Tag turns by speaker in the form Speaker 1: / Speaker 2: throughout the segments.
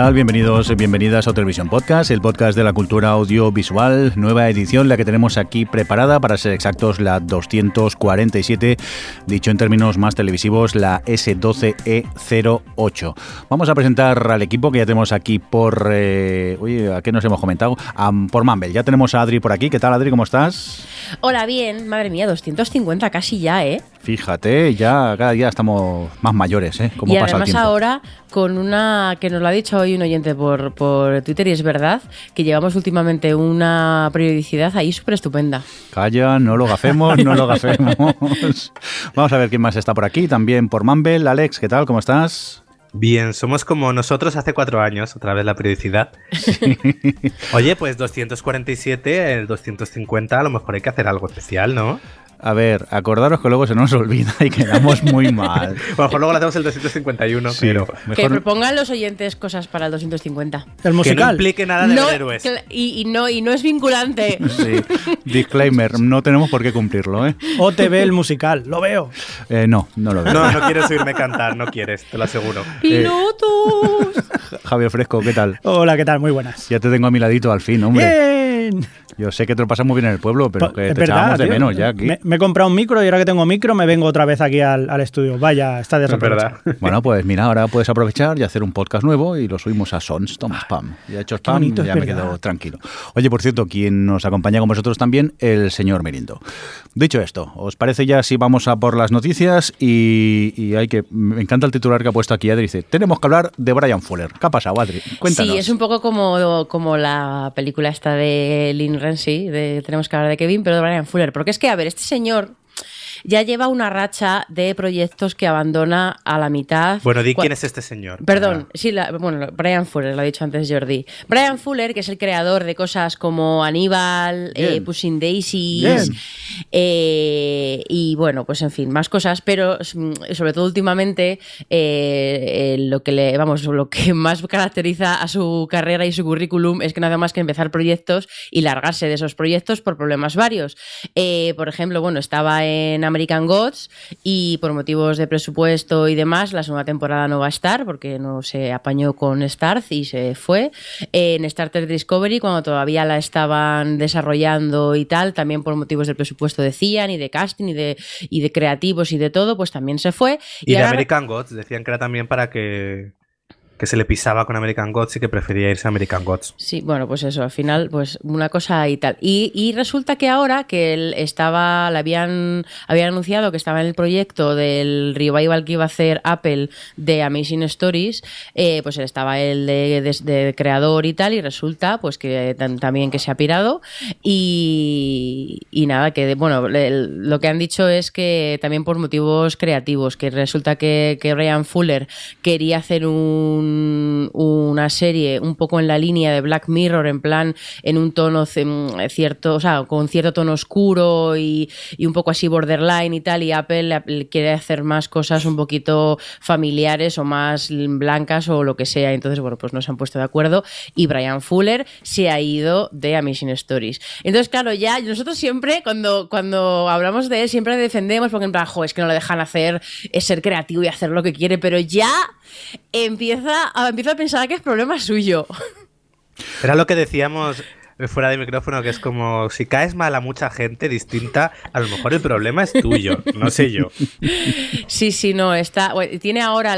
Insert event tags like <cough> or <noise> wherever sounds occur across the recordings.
Speaker 1: Tal? Bienvenidos, bienvenidas a Televisión Podcast, el podcast de la cultura audiovisual, nueva edición, la que tenemos aquí preparada, para ser exactos, la 247, dicho en términos más televisivos, la S12E08. Vamos a presentar al equipo que ya tenemos aquí por... Eh, oye, ¿a qué nos hemos comentado? por Mumble. Ya tenemos a Adri por aquí. ¿Qué tal, Adri? ¿Cómo estás?
Speaker 2: Hola, bien. Madre mía, 250 casi ya, ¿eh?
Speaker 1: Fíjate, ya cada día estamos más mayores, ¿eh?
Speaker 2: y además ahora con una que nos lo ha dicho hoy un oyente por, por Twitter y es verdad que llevamos últimamente una periodicidad ahí súper estupenda.
Speaker 1: Calla, no lo gafemos, no lo gafemos. <laughs> Vamos a ver quién más está por aquí, también por Mumble. Alex, ¿qué tal? ¿Cómo estás?
Speaker 3: Bien, somos como nosotros hace cuatro años, otra vez la periodicidad. <laughs> Oye, pues 247, el 250, a lo mejor hay que hacer algo especial, ¿no?
Speaker 1: A ver, acordaros que luego se nos olvida y quedamos muy mal.
Speaker 3: a lo mejor luego le hacemos el 251, pero...
Speaker 2: Que propongan los oyentes cosas para el 250.
Speaker 3: El musical. Que no implique nada de héroes.
Speaker 2: Y, no, y no es vinculante. <laughs>
Speaker 1: Sí. Disclaimer, no tenemos por qué cumplirlo, ¿eh?
Speaker 4: OTV el musical, lo veo.
Speaker 1: Eh, no, no lo veo.
Speaker 3: No, no quieres oírme cantar, no quieres, te lo aseguro. <laughs>
Speaker 2: ¡Pilotos! <laughs>
Speaker 1: Javier Fresco, ¿qué tal?
Speaker 4: Hola, ¿qué tal? Muy buenas.
Speaker 1: Ya te tengo a mi ladito al fin, hombre.
Speaker 4: ¡Bien!
Speaker 1: Yo sé que te lo pasas muy bien en el pueblo, pero que te echábamos de menos ya aquí.
Speaker 4: Me, he comprado un micro y ahora que tengo micro me vengo otra vez aquí al, estudio. Vaya, está
Speaker 3: verdad. <laughs>
Speaker 1: Bueno, pues mira, ahora puedes aprovechar y hacer un podcast nuevo y lo subimos a Sons, Tom Spam. Ya he hecho spam, y ya me quedo tranquilo. Oye, por cierto, quien nos acompaña con vosotros también, el señor Merindo. Dicho esto, ¿os parece ya si vamos a por las noticias? Y, hay que. Me encanta el titular que ha puesto aquí Adri. Dice: Tenemos que hablar de Brian Fuller. ¿Qué ha pasado, Adri? Cuéntanos.
Speaker 2: Sí, es un poco como, como la película esta de Lynn Renzi, de Tenemos que hablar de Kevin, pero de Brian Fuller. Porque es que, a ver, este señor ya lleva una racha de proyectos que abandona a la mitad.
Speaker 3: Bueno, di quién es este señor.
Speaker 2: Perdón, sí, bueno, Brian Fuller, lo ha dicho antes Jordi. Brian Fuller, que es el creador de cosas como Aníbal, eh, Pushing Daisies, eh, y bueno, pues en fin, más cosas, pero mm, sobre todo últimamente eh, lo que le, vamos, lo que <laughs> más caracteriza a su carrera y su currículum es que nada más que empezar proyectos y largarse de esos proyectos por problemas varios. por ejemplo, bueno, estaba en American Gods y por motivos de presupuesto y demás, la segunda temporada no va a estar porque no se apañó con Starz y se fue. En Star Trek Discovery, cuando todavía la estaban desarrollando y tal, también por motivos de presupuesto decían y de casting y de, y de creativos y de todo, pues también se fue.
Speaker 3: Y, de American Gods decían que era también para que que se le pisaba con American Gods y que prefería irse a American Gods.
Speaker 2: Sí, bueno, pues eso, al final, pues una cosa y tal. Y, resulta que ahora que él estaba, le habían, habían anunciado que estaba en el proyecto del revival que iba a hacer Apple de Amazing Stories, eh, pues él estaba el de, creador y tal, y resulta pues que también que se ha pirado. Y, nada, que bueno, lo que han dicho es que también por motivos creativos, que resulta que, que Ryan Fuller quería hacer un una serie un poco en la línea de Black Mirror, en plan en un tono cierto, o sea, con cierto tono oscuro y, un poco así borderline y tal, y Apple quiere hacer más cosas un poquito familiares o más blancas o lo que sea. Entonces, bueno, pues no se han puesto de acuerdo y Brian Fuller se ha ido de Amazing Stories. Entonces, claro, ya nosotros siempre, cuando, cuando hablamos de él, siempre defendemos porque en plan, es que no le dejan hacer, es ser creativo y hacer lo que quiere, pero ya empieza a, a pensar que es problema suyo.
Speaker 3: Era lo que decíamos fuera de micrófono que es como si caes mal a mucha gente distinta, a lo mejor el problema es tuyo, no sé yo. <laughs>
Speaker 2: Sí, sí, no, está. tiene ahora,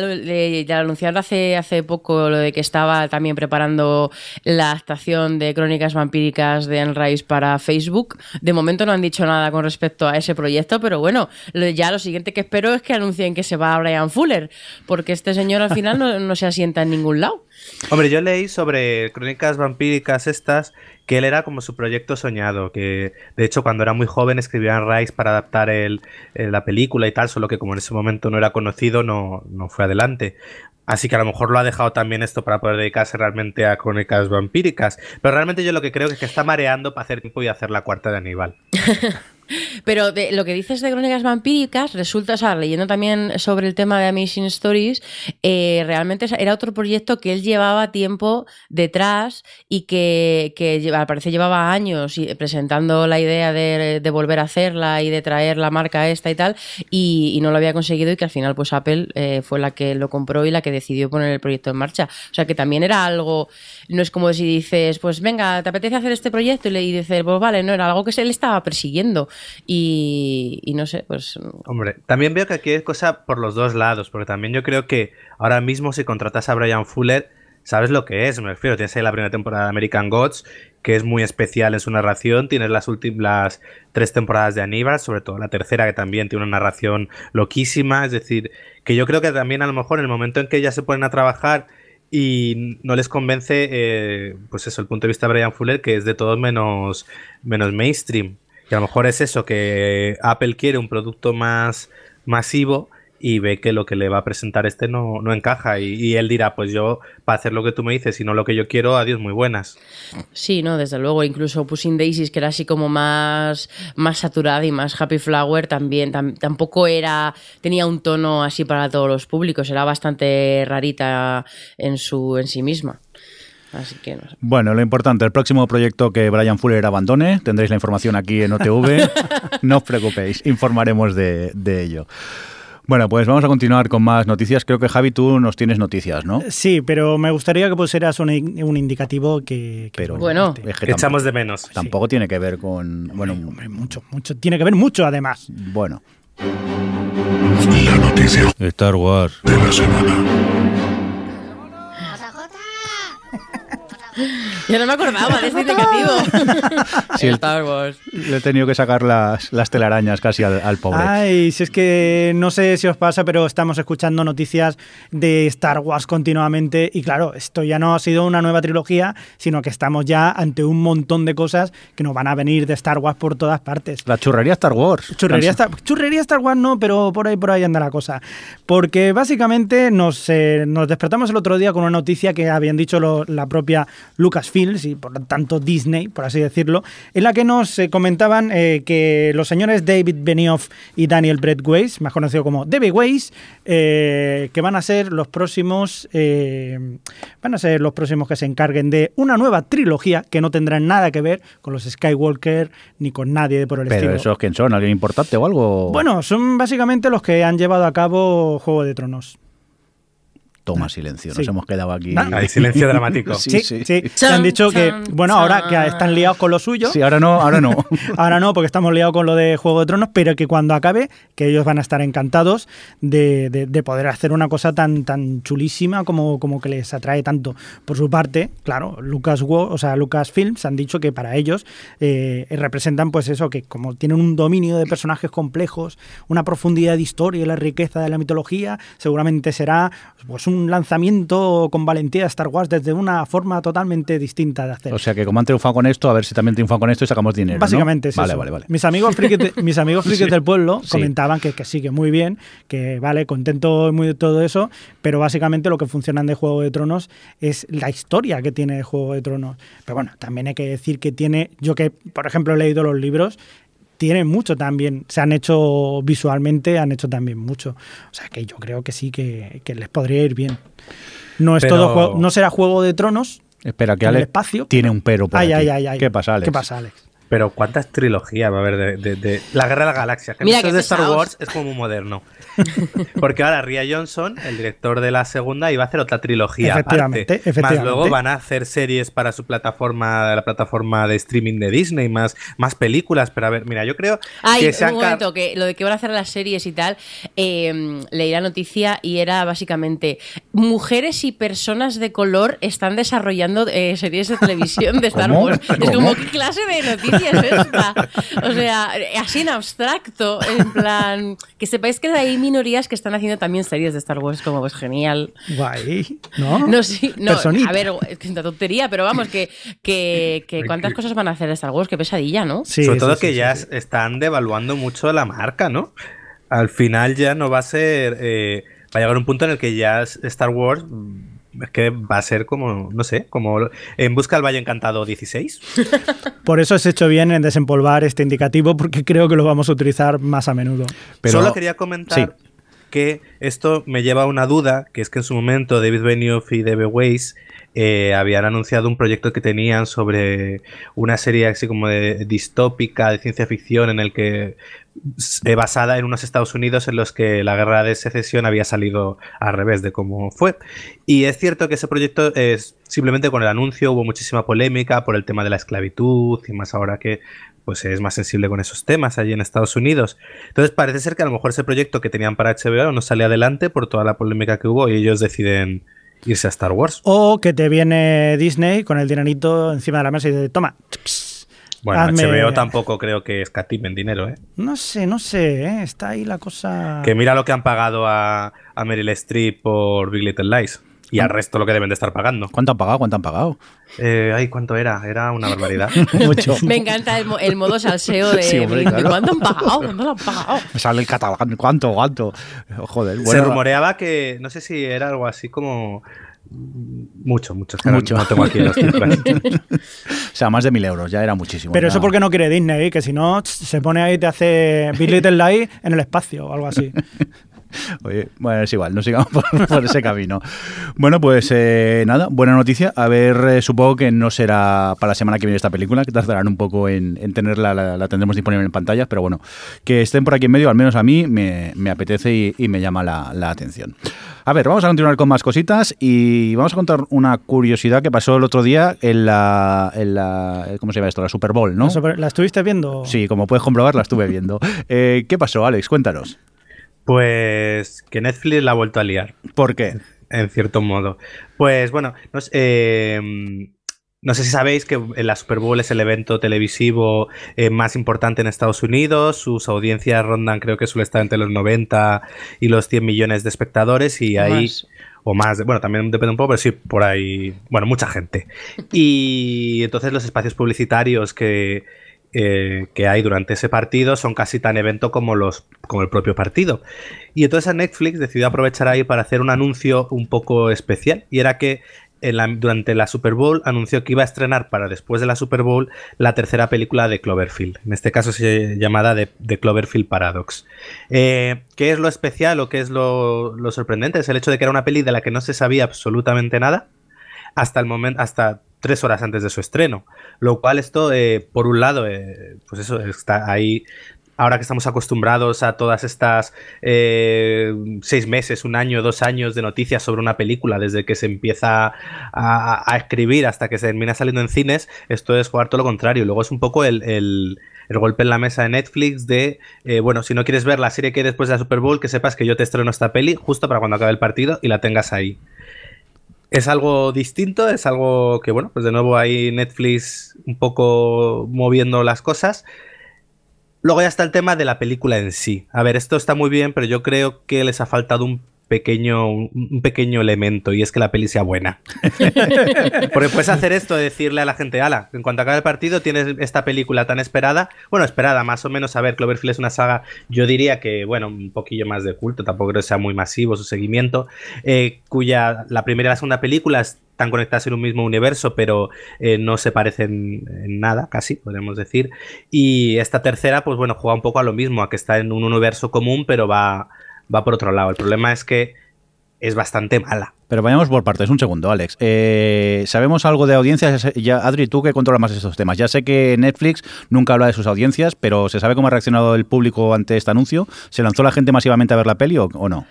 Speaker 2: ya anunciado hace, hace poco lo de que estaba también preparando la adaptación de Crónicas Vampíricas de Anne Rice para Facebook. De momento no han dicho nada con respecto a ese proyecto, pero bueno, ya lo siguiente que espero es que anuncien que se va a Brian Fuller, porque este señor al final no, no se asienta en ningún lado.
Speaker 3: Hombre, yo leí sobre Crónicas Vampíricas estas que él era como su proyecto soñado, que de hecho cuando era muy joven escribía en Rice para adaptar el, la película y tal, solo que como en ese momento no era conocido no, no fue adelante. Así que a lo mejor lo ha dejado también esto para poder dedicarse realmente a crónicas vampíricas. Pero realmente yo lo que creo es que está mareando para hacer tiempo y hacer la cuarta de Aníbal. <laughs>
Speaker 2: Pero de, lo que dices de crónicas vampíricas, resulta, o sea, leyendo también sobre el tema de Amazing Stories, eh, realmente era otro proyecto que él llevaba tiempo detrás y que, que al parecer llevaba años presentando la idea de, volver a hacerla y de traer la marca esta y tal, y, no lo había conseguido y que al final pues Apple eh, fue la que lo compró y la que decidió poner el proyecto en marcha. O sea que también era algo, no es como si dices, pues venga, ¿te apetece hacer este proyecto? Y le dices, pues vale, no, era algo que se le estaba persiguiendo. Y, no sé, pues...
Speaker 3: Hombre, también veo que aquí hay cosa por los dos lados, porque también yo creo que ahora mismo si contratas a Brian Fuller, sabes lo que es, me refiero, tienes ahí la primera temporada de American Gods, que es muy especial en su narración, tienes las últimas tres temporadas de Aníbal, sobre todo la tercera que también tiene una narración loquísima, es decir, que yo creo que también a lo mejor en el momento en que ya se ponen a trabajar y no les convence, eh, pues eso, el punto de vista de Brian Fuller, que es de todo menos, menos mainstream. Que a lo mejor es eso, que Apple quiere un producto más masivo y ve que lo que le va a presentar este no, encaja y, él dirá, pues yo para hacer lo que tú me dices y no lo que yo quiero, adiós, muy buenas.
Speaker 2: Sí, no, desde luego, incluso Pushing Daisies, que era así como más, más saturada y más Happy Flower, también tampoco era, tenía un tono así para todos los públicos, era bastante rarita en, su, en sí misma. Así que no
Speaker 1: Bueno, lo importante, el próximo proyecto que Brian Fuller abandone, tendréis la información aquí en OTV. <laughs> no os preocupéis, informaremos de, ello. Bueno, pues vamos a continuar con más noticias. Creo que Javi, tú nos tienes noticias, ¿no?
Speaker 4: Sí, pero me gustaría que pusieras un, un indicativo que,
Speaker 2: pero bueno,
Speaker 3: echamos de menos.
Speaker 1: Tampoco tiene que ver con, bueno,
Speaker 4: mucho, mucho, tiene que ver mucho además.
Speaker 1: Bueno.
Speaker 5: La noticia.
Speaker 1: Star Wars
Speaker 5: de la semana. <laughs>
Speaker 2: Yo no me acordaba de este indicativo. <laughs>
Speaker 1: sí, el Star Wars. Le he tenido que sacar las, las telarañas casi al, pobre.
Speaker 4: Ay, si es que no sé si os pasa, pero estamos escuchando noticias de Star Wars continuamente. Y claro, esto ya no ha sido una nueva trilogía, sino que estamos ya ante un montón de cosas que nos van a venir de Star Wars por todas partes.
Speaker 1: La churrería Star Wars.
Speaker 4: Churrería, Star, churrería Star Wars no, pero por ahí, por ahí anda la cosa. Porque básicamente nos, eh, nos despertamos el otro día con una noticia que habían dicho la propia Lucasfilms y por lo tanto Disney, por así decirlo, en la que nos eh, comentaban eh, que los señores David Benioff y Daniel Brett Weiss, más conocido como David Weiss, eh, que van a ser los próximos, van a ser los próximos que se encarguen de una nueva trilogía que no tendrán nada que ver con los Skywalker ni con nadie por el estilo.
Speaker 1: ¿Pero esos quién son? ¿Alguien importante o algo?
Speaker 4: Bueno, son básicamente los que han llevado a cabo Juego de Tronos.
Speaker 1: Toma silencio, nos hemos quedado aquí.
Speaker 3: Hay silencio dramático. <laughs>
Speaker 4: sí, sí. sí. han dicho que, bueno, ahora que están liados con lo suyo.
Speaker 1: Sí, ahora no, ahora no. <laughs>
Speaker 4: ahora no, porque estamos liados con lo de Juego de Tronos, pero que cuando acabe, que ellos van a estar encantados de, de, poder hacer una cosa tan, tan chulísima como, como que les atrae tanto. Por su parte, claro, Lucas, o sea, Lucasfilms han dicho que para ellos eh, representan, pues eso, que como tienen un dominio de personajes complejos, una profundidad de historia y la riqueza de la mitología, seguramente será pues un lanzamiento con valentía de Star Wars desde una forma totalmente distinta de hacer.
Speaker 1: O sea que como han triunfado con esto, a ver si también triunfan con esto y sacamos dinero.
Speaker 4: Básicamente,
Speaker 1: sí. Vale, vale, vale.
Speaker 4: Mis amigos frikis, mis amigos <laughs> del pueblo comentaban que, que, sí, que muy bien, que vale, contento muy de todo eso, pero básicamente lo que funcionan de Juego de Tronos es la historia que tiene Juego de Tronos. Pero bueno, también hay que decir que tiene, yo que por ejemplo he leído los libros, tienen mucho también. Se han hecho visualmente, han hecho también mucho. O sea que yo creo que sí, que, les podría ir bien. No es todo no será Juego de Tronos.
Speaker 1: Espera, que Alex espacio, tiene un pero por
Speaker 4: ay,
Speaker 1: aquí.
Speaker 4: Ay, ay,
Speaker 1: ¿Qué pasa, Alex?
Speaker 4: ¿Qué pasa, Alex?
Speaker 3: Pero ¿cuántas trilogías va a haber de, La Guerra de la Galaxia? Que
Speaker 2: Mira
Speaker 3: de Star Wars es como muy moderno. <laughs> Porque ahora Ria Johnson, el director de la segunda, iba a hacer otra trilogía
Speaker 4: efectivamente,
Speaker 3: aparte. Más luego van a hacer series para su plataforma, la plataforma de streaming de Disney, más, más películas. Pero a ver, mira, yo creo
Speaker 2: Ay,
Speaker 3: que se
Speaker 2: un momento, que lo de que van a hacer las series y tal, eh, leí la noticia y era básicamente mujeres y personas de color están desarrollando eh, series de televisión de Star Wars. Es como, ¿qué clase de noticias <laughs> es esta? O sea, así en abstracto, en plan, que sepáis que hay minorías que están haciendo también series de Star Wars, como pues genial.
Speaker 4: Guay, ¿no?
Speaker 2: No, sí, no, a ver, es una tontería, pero vamos, que, que, que cuántas cosas van a hacer de Star Wars, qué pesadilla, ¿no?
Speaker 3: Sí, Sobre todo que ya están devaluando mucho la marca, ¿no? Al final ya no va a ser... Eh, va a llegar un punto en el que ya Star Wars es que va a ser como, no sé, como en Busca del Valle Encantado 16. <laughs>
Speaker 4: Por eso has hecho bien en desempolvar este indicativo, porque creo que lo vamos a utilizar más a menudo.
Speaker 3: Pero... Solo quería comentar que esto me lleva a una duda, que es que en su momento David Benioff y Debe Weiss eh, habían anunciado un proyecto que tenían sobre una serie así como de distópica de ciencia ficción en el que eh, basada en unos Estados Unidos en los que la guerra de secesión había salido al revés de cómo fue. Y es cierto que ese proyecto es simplemente con el anuncio hubo muchísima polémica por el tema de la esclavitud y más ahora que pues es más sensible con esos temas allí en Estados Unidos. Entonces parece ser que a lo mejor ese proyecto que tenían para HBO no sale adelante por toda la polémica que hubo y ellos deciden irse a Star Wars.
Speaker 4: O que te viene Disney con el dinerito encima de la mesa y dice, toma.
Speaker 3: Bueno, HBO tampoco creo que escatimen dinero, ¿eh?
Speaker 4: No sé, no sé, ¿eh? está ahí la cosa...
Speaker 3: Que mira lo que han pagado a, a Meryl Streep por Big Little Lies y al resto lo que deben de estar pagando.
Speaker 1: ¿Cuánto han pagado? ¿Cuánto han pagado?
Speaker 3: Eh, ay, ¿cuánto era? Era una barbaridad. <laughs>
Speaker 2: Mucho. <laughs> Me encanta el, modo salseo de <laughs> sí, ¿cuánto han pagado? ¿Cuánto lo han pagado?
Speaker 1: Me sale el catalán, ¿cuánto? ¿Cuánto? Joder.
Speaker 3: Bueno, Se rumoreaba que, no sé si era algo así como mucho, mucho. mucho. No, tengo aquí las cifras. <laughs>
Speaker 1: o sea, más de mil euros, ya era muchísimo.
Speaker 4: Pero eso porque no quiere Disney, que si no, se pone ahí y te hace Big Little Light en el espacio o algo así.
Speaker 1: Oye, bueno, es igual, no sigamos <laughs> por, ese camino. Bueno, pues eh, nada, buena noticia. A ver, eh, supongo que no será para la semana que viene esta película, que tardarán un poco en, tenerla, la, tendremos disponible en pantalla, pero bueno, que estén por aquí en medio, al menos a mí me, apetece y, me llama la, atención. A ver, vamos a continuar con más cositas y vamos a contar una curiosidad que pasó el otro día en la, en la ¿cómo se llama esto? La Super Bowl, ¿no?
Speaker 4: ¿La, estuviste viendo?
Speaker 1: Sí, como puedes comprobar, la estuve viendo. <laughs> Eh, ¿Qué pasó, Alex? Cuéntanos.
Speaker 3: Pues que Netflix la ha vuelto a liar.
Speaker 1: ¿Por qué?
Speaker 3: En cierto modo. Pues bueno, no sé, eh, no sé si sabéis que la Super Bowl es el evento televisivo eh, más importante en Estados Unidos. Sus audiencias rondan, creo que suele estar entre los 90 y los 100 millones de espectadores. Y ahí. O más, bueno, también depende un poco, pero sí, por ahí, bueno, mucha gente. <laughs> Y entonces los espacios publicitarios que, eh, que hay durante ese partido son casi tan evento como, los, como el propio partido. Y entonces Netflix decidió aprovechar ahí para hacer un anuncio un poco especial. Y era que durante la Super Bowl anunció que iba a estrenar para después de la Super Bowl la tercera película de Cloverfield. En este caso se llamada The, Cloverfield Paradox. Eh, ¿Qué es lo especial o qué es lo, lo sorprendente? Es el hecho de que era una peli de la que no se sabía absolutamente nada hasta el momento, hasta tres horas antes de su estreno. Lo cual esto, eh, por un lado, eh, pues eso está ahí. Ahora que estamos acostumbrados a todas estas eh, seis meses, un año, dos años de noticias sobre una película, desde que se empieza a, escribir hasta que se termina saliendo en cines, esto es jugar todo lo contrario. Luego es un poco el, el, golpe en la mesa de Netflix de, bueno, si no quieres ver la serie que hay después de la Super Bowl, que sepas que yo te estreno esta peli justo para cuando acabe el partido y la tengas ahí. Es algo distinto, es algo que, bueno, pues de nuevo hay Netflix un poco moviendo las cosas. Luego ya está el tema de la película en sí. A ver, esto está muy bien, pero yo creo que les ha faltado un pequeño, un pequeño elemento y es que la peli sea buena. <laughs> Porque puedes hacer esto, decirle a la gente, ala, en cuanto acabe el partido tienes esta película tan esperada, bueno, esperada más o menos, a ver, Cloverfield es una saga, yo diría que, bueno, un poquillo más de culto, tampoco creo que sea muy masivo su seguimiento, eh, cuya la primera y la segunda película están conectadas en un mismo universo, pero eh, no se parecen en nada, casi, podríamos decir. Y esta tercera, pues bueno, juega un poco a lo mismo, a que está en un universo común, pero va va por otro lado. El problema es que es bastante mala.
Speaker 1: Pero vayamos por partes, un segundo, Alex. Eh, ¿Sabemos algo de audiencias? Adri, tú que controlas más estos temas. Ya sé que Netflix nunca habla de sus audiencias, pero ¿se sabe cómo ha reaccionado el público ante este anuncio? ¿Se lanzó la gente masivamente a ver la peli o no?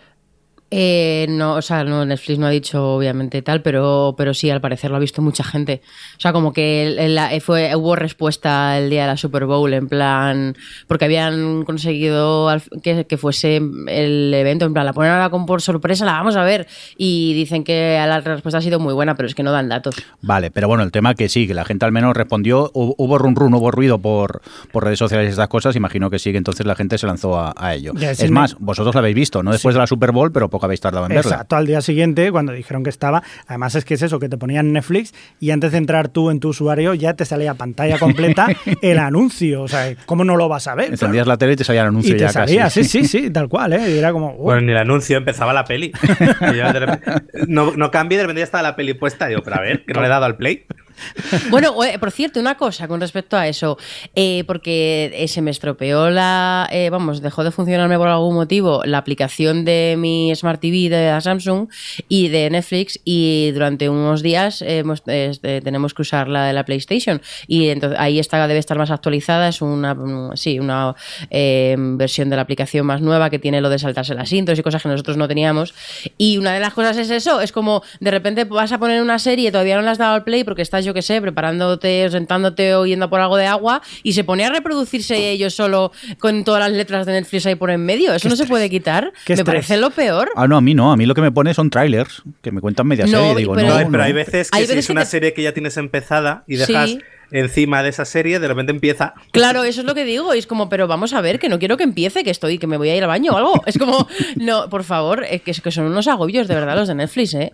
Speaker 2: Eh, no, o sea, no, Netflix no ha dicho obviamente tal, pero, pero sí, al parecer lo ha visto mucha gente. O sea, como que la- fue, hubo respuesta el día de la Super Bowl, en plan, porque habían conseguido al- que, que fuese el evento, en plan, la ponen ahora con por sorpresa, la vamos a ver. Y dicen que la respuesta ha sido muy buena, pero es que no dan datos.
Speaker 1: Vale, pero bueno, el tema que sí, que la gente al menos respondió, hu- hubo run run, hubo ruido por, por redes sociales y estas cosas, imagino que sí, que entonces la gente se lanzó a, a ello.
Speaker 4: Ya, sí
Speaker 1: es
Speaker 4: me-
Speaker 1: más, vosotros la habéis visto, no después
Speaker 4: Sí.
Speaker 1: de la Super Bowl, pero habéis tardado en verla.
Speaker 4: Exacto, al día siguiente, cuando dijeron que estaba. Además, es que es eso, que te ponían Netflix y antes de entrar tú en tu usuario ya te salía pantalla completa <laughs> el anuncio. O sea, ¿cómo no lo vas a ver?
Speaker 1: Encendías la tele y te salía el anuncio
Speaker 4: y te
Speaker 1: ya
Speaker 4: salía,
Speaker 1: casi.
Speaker 4: sí, sí, sí, <laughs> tal cual, ¿eh? Y era como.
Speaker 3: Bueno, ni el anuncio, empezaba la peli. <laughs> Y yo de repente- no, no cambié, de repente ya estaba la peli puesta. Y digo, pero a ver, que no le he dado al play. <laughs>
Speaker 2: Bueno, por cierto, una cosa con respecto a eso, eh, porque eh, se me estropeó la, eh, vamos, dejó de funcionarme por algún motivo la aplicación de mi Smart TV de la Samsung y de Netflix y durante unos días eh, hemos- este, tenemos que usar la de la PlayStation y entonces ahí está debe estar más actualizada, es una, mm, sí, una eh, versión de la aplicación más nueva que tiene lo de saltarse las intros y cosas que nosotros no teníamos y una de las cosas es eso, es como de repente vas a poner una serie, todavía no le has dado al play porque estás yo que sé, preparándote, o sentándote o yendo por algo de agua y se pone a reproducirse ello solo con todas las letras de Netflix ahí por en medio. Eso no se puede quitar.
Speaker 4: Qué
Speaker 2: Me
Speaker 4: estrés.
Speaker 2: parece lo peor.
Speaker 1: Ah, no, a mí no, a mí lo que me pone son trailers, que me cuentan media
Speaker 2: No,
Speaker 1: serie. Digo,
Speaker 2: pero-
Speaker 1: no,
Speaker 3: pero
Speaker 1: no.
Speaker 3: hay veces que
Speaker 2: Hay
Speaker 3: si
Speaker 2: veces
Speaker 3: es
Speaker 2: que
Speaker 3: una
Speaker 2: te-
Speaker 3: serie que ya tienes empezada y dejas
Speaker 2: Sí.
Speaker 3: encima de esa serie, de repente empieza.
Speaker 2: Claro, eso es lo que digo. Y es como, pero vamos a ver, que no quiero que empiece, que estoy, que me voy a ir al baño o algo. Es como, no, por favor, es que, es que son unos agobios de verdad los de Netflix, ¿eh?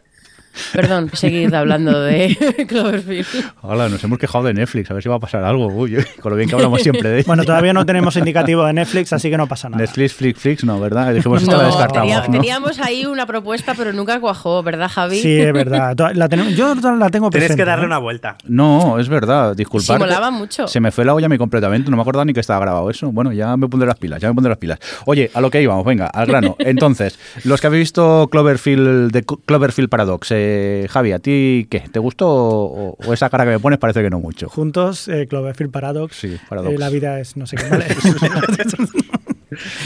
Speaker 2: Perdón, seguid hablando de <laughs> Cloverfield.
Speaker 1: Hola, nos hemos quejado de Netflix, a ver si va a pasar algo. Uy, con lo bien que hablamos siempre de
Speaker 4: Bueno, todavía no tenemos indicativo de Netflix, así que no pasa nada.
Speaker 1: Netflix, Flick, Flix, no, ¿verdad? Dijimos esto
Speaker 2: No,
Speaker 1: la descartamos,
Speaker 2: tenía-
Speaker 1: ¿no?
Speaker 2: teníamos ahí una propuesta, pero nunca cuajó, ¿verdad, Javi?
Speaker 4: Sí, es verdad. La tenemos- yo la tengo
Speaker 3: Tienes
Speaker 4: presente.
Speaker 3: que darle
Speaker 4: ¿eh?
Speaker 3: una vuelta.
Speaker 1: No, es verdad, disculpad.
Speaker 2: Sí, molaba mucho.
Speaker 1: Se me fue la olla a mí completamente, no me acordaba ni que estaba grabado eso. Bueno, ya me pondré las pilas, ya me pondré las pilas. Oye, a lo que íbamos, venga, al grano. <laughs> Entonces, los que habéis visto Cloverfield, de Cloverfield Paradox, eh, Javi, ¿a ti qué? ¿Te gustó o, o esa cara que me pones parece que no mucho?
Speaker 4: Juntos, eh, Cloverfield Paradox.
Speaker 1: Sí, Paradox.
Speaker 4: Eh, la vida es no sé qué. ¿vale? <laughs>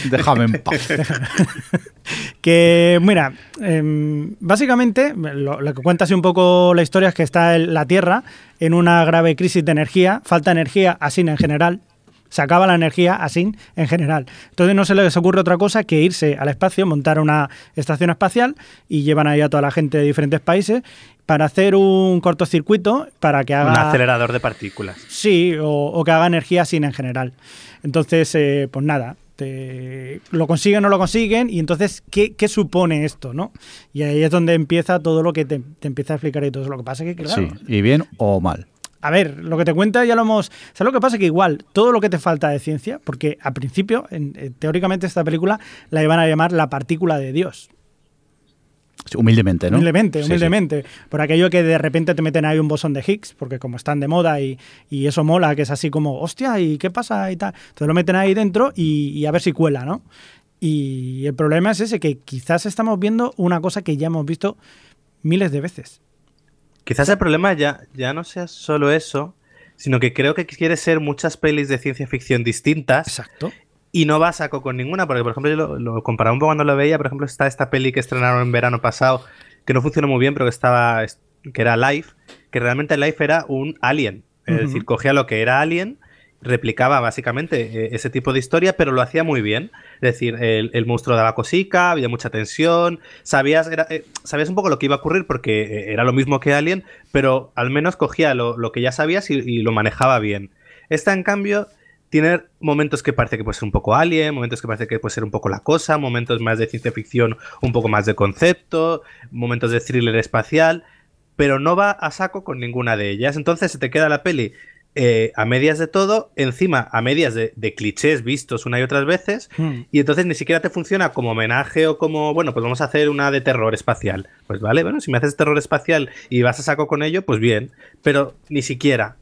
Speaker 1: Déjame en paz. <laughs>
Speaker 4: que, mira, em, básicamente lo, lo que cuenta así un poco la historia es que está el- la Tierra en una grave crisis de energía, falta energía así en general. Se acaba la energía así en general. Entonces no se les ocurre otra cosa que irse al espacio, montar una estación espacial y llevan ahí a toda la gente de diferentes países para hacer un cortocircuito para que haga...
Speaker 3: Un acelerador de partículas.
Speaker 4: Sí, o, o que haga energía sin en general. Entonces, eh, pues nada, te- lo consiguen o no lo consiguen, y entonces, ¿qué, qué supone esto? no Y ahí es donde empieza todo lo que te, te empieza a explicar y todo eso. Lo que pasa es que, claro,
Speaker 1: Sí, y bien o mal.
Speaker 4: A ver, lo que te cuenta ya lo hemos... ¿Sabes lo que pasa? Que igual, todo lo que te falta de ciencia, porque al principio, en- eh, teóricamente esta película la iban a llamar la partícula de Dios.
Speaker 1: Humildemente, ¿no?
Speaker 4: Humildemente,
Speaker 1: Sí, sí.
Speaker 4: humildemente. Por aquello que de repente te meten ahí un bosón de Higgs, porque como están de moda y, y eso mola, que es así como, hostia, ¿y qué pasa? y tal. Entonces lo meten ahí dentro y, y a ver si cuela, ¿no? Y el problema es ese, que quizás estamos viendo una cosa que ya hemos visto miles de veces.
Speaker 3: Quizás el problema ya, ya no sea solo eso, sino que creo que quiere ser muchas pelis de ciencia ficción distintas
Speaker 4: Exacto.
Speaker 3: y no va a saco con ninguna, porque por ejemplo yo lo, lo comparaba un poco cuando lo veía, por ejemplo está esta peli que estrenaron en verano pasado, que no funcionó muy bien, pero que estaba, que era Life, que realmente Life era un alien, es decir, cogía lo que era alien, replicaba básicamente eh, ese tipo de historia, pero lo hacía muy bien, es decir, el, el monstruo daba cosica, había mucha tensión, sabías, era, eh, sabías un poco lo que iba a ocurrir porque eh, era lo mismo que Alien, pero al menos cogía lo, lo que ya sabías y, y lo manejaba bien. Esta, en cambio, tiene momentos que parece que puede ser un poco Alien, momentos que parece que puede ser un poco la cosa, momentos más de ciencia ficción, un poco más de concepto, momentos de thriller espacial, pero no va a saco con ninguna de ellas. Entonces se te queda la peli eh, a medias de todo, encima a medias de, de clichés vistos una y otras veces,
Speaker 4: Hmm.
Speaker 3: y entonces ni siquiera te funciona como homenaje o como, bueno, pues vamos a hacer una de terror espacial. Pues vale, bueno, si me haces terror espacial y vas a saco con ello, pues bien, pero ni siquiera.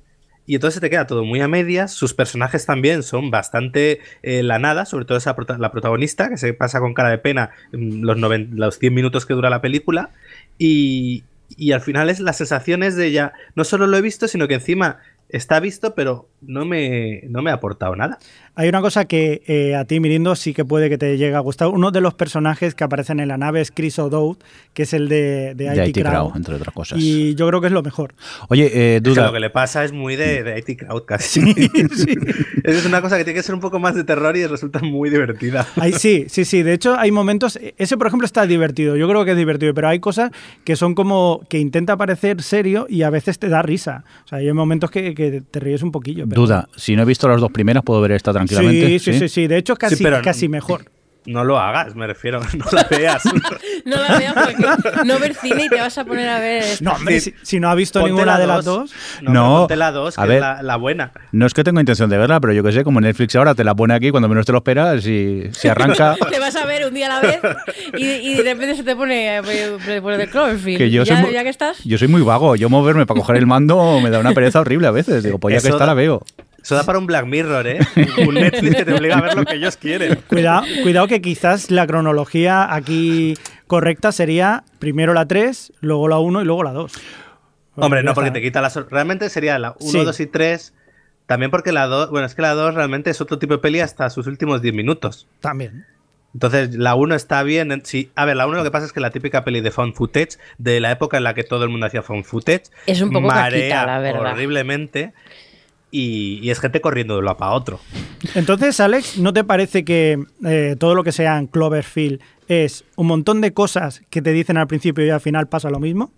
Speaker 3: y entonces se te queda todo muy a medias. Sus personajes también son bastante eh, la nada, sobre todo esa la protagonista, que se pasa con cara de pena los, los 100 minutos que dura la película. Y, y al final es las sensaciones de ya, no solo lo he visto, sino que encima está visto, pero no me, no me ha aportado nada.
Speaker 4: Hay una cosa que eh, a ti, Mirindo, sí que puede que te llegue a gustar. Uno de los personajes que aparecen en la nave es Chris O'Dowd, que es el de, de, IT, Crowd,
Speaker 1: entre otras cosas.
Speaker 4: Y yo creo que es lo mejor.
Speaker 1: Oye, eh, duda.
Speaker 3: lo que le pasa es muy de, de IT Crowd casi. Sí, <laughs> Es una cosa que tiene que ser un poco más de terror y resulta muy divertida.
Speaker 4: sí, sí, sí. De hecho, hay momentos. Ese, por ejemplo, está divertido. Yo creo que es divertido, pero hay cosas que son como que intenta parecer serio y a veces te da risa. O sea, hay momentos que, que te ríes un poquillo.
Speaker 1: Duda. Si no he visto las dos primeras, puedo ver esta tranquilamente.
Speaker 4: Sí, sí, sí, sí. De hecho, casi, casi mejor.
Speaker 3: No lo hagas, me refiero, <laughs> no la veas. <laughs>
Speaker 2: no la veas porque no ver cine y te vas a poner a ver.
Speaker 4: No, hombre, si, no ha visto ninguna de las dos.
Speaker 3: No, ponte la dos, que es la, buena.
Speaker 1: No es que tengo intención de verla, pero yo que sé, como Netflix ahora te la pone aquí cuando menos te lo esperas y se arranca. <laughs>
Speaker 2: te vas a ver un día a la vez y, de repente se te pone, eh, por el Cloverfield. Que yo
Speaker 1: ya,
Speaker 2: ya, que estás.
Speaker 1: Yo soy muy vago. Yo moverme para coger el mando me da una pereza horrible a veces. Digo, pues ya que está la veo.
Speaker 3: Eso da para un Black Mirror, ¿eh? <laughs> Un Netflix que te obliga a ver lo que ellos quieren.
Speaker 4: Cuidado, cuidado que quizás la cronología aquí correcta sería primero la 3, luego la 1 y luego la 2.
Speaker 3: Hombre, no, porque te quita la... Realmente sería la 1, 2 y 3... También porque la 2, bueno, es que la 2 realmente es otro tipo de peli hasta sus últimos 10 minutos.
Speaker 4: También.
Speaker 3: Entonces, la 1 está bien. Sí, a ver, la 1 lo que pasa es que la típica peli de found footage, de la época en la que todo el mundo hacía found footage,
Speaker 2: es un poco marea la verdad.
Speaker 3: horriblemente y, es gente corriendo de un lado para otro.
Speaker 4: Entonces, Alex, ¿no te parece que eh, todo lo que sea en Cloverfield es un montón de cosas que te dicen al principio y al final pasa lo mismo?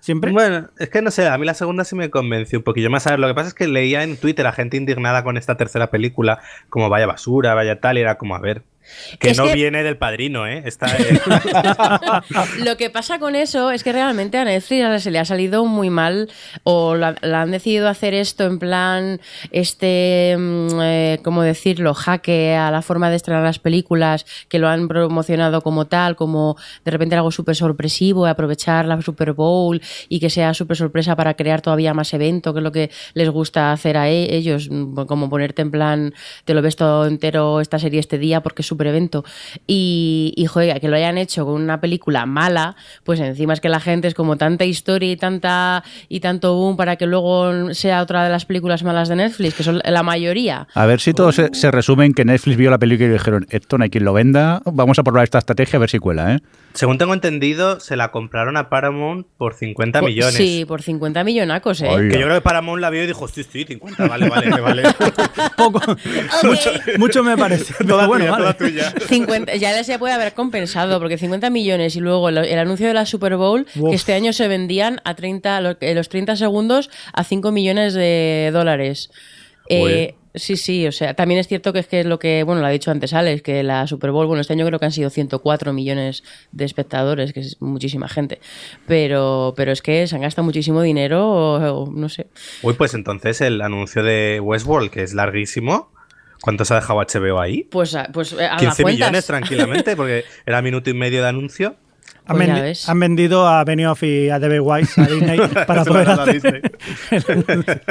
Speaker 4: ¿Siempre?
Speaker 3: Bueno, es que no sé, a mí la segunda sí me convenció un poquillo más. A ver, lo que pasa es que leía en Twitter a gente indignada con esta tercera película, como vaya basura, vaya tal, y era como, a ver, que no viene del padrino, ¿eh? Está, <laughs>
Speaker 2: Lo que pasa con eso es que realmente a Netflix se le ha salido muy mal o la, han decidido hacer esto en plan, este, mm, eh, ¿cómo decirlo? Jaque a la forma de estrenar las películas, que lo han promocionado como tal, como de repente algo súper sorpresivo, aprovechar la Super Bowl y que sea súper sorpresa para crear todavía más evento, que es lo que les gusta hacer a e-, ellos, mm, como ponerte en plan, te lo ves todo entero esta serie este día porque es evento y, y joder, que lo hayan hecho con una película mala, pues encima es que la gente es como tanta historia y tanta y tanto boom para que luego sea otra de las películas malas de Netflix, que son la mayoría.
Speaker 1: A ver si todo se, se resume en que Netflix vio la película y dijeron, esto no hay quien lo venda, vamos a probar esta estrategia a ver si cuela, ¿eh?
Speaker 3: Según tengo entendido, se la compraron a Paramount por 50 millones.
Speaker 2: Sí, por 50 millonacos, ¿eh?
Speaker 3: Que yo creo que Paramount la vio y dijo, sí, sí, 50, vale, vale, <laughs> vale.
Speaker 4: Poco, <laughs> mucho, mucho, me parece.
Speaker 3: Toda bueno, vale. tuya.
Speaker 2: 50, ya se puede haber compensado, porque 50 millones y luego el, anuncio de la Super Bowl, que este año se vendían a 30, los 30 segundos a 5 millones de dólares. Eh, Sí, sí, o sea, también es cierto que es que es lo que, bueno, lo ha dicho antes Alex, que la Super Bowl, bueno, este año creo que han sido 104 millones de espectadores, que es muchísima gente, pero, pero es que se han gastado muchísimo dinero, no sé.
Speaker 3: Uy, pues entonces el anuncio de Westworld, que es larguísimo, ¿cuánto se ha dejado HBO ahí?
Speaker 2: Pues, pues a
Speaker 3: 15 millones tranquilamente, <laughs> porque era minuto y medio de anuncio.
Speaker 4: Pues han, vendido a Benioff y a D.B. Weiss a Disney <laughs> para poder hacer... <laughs>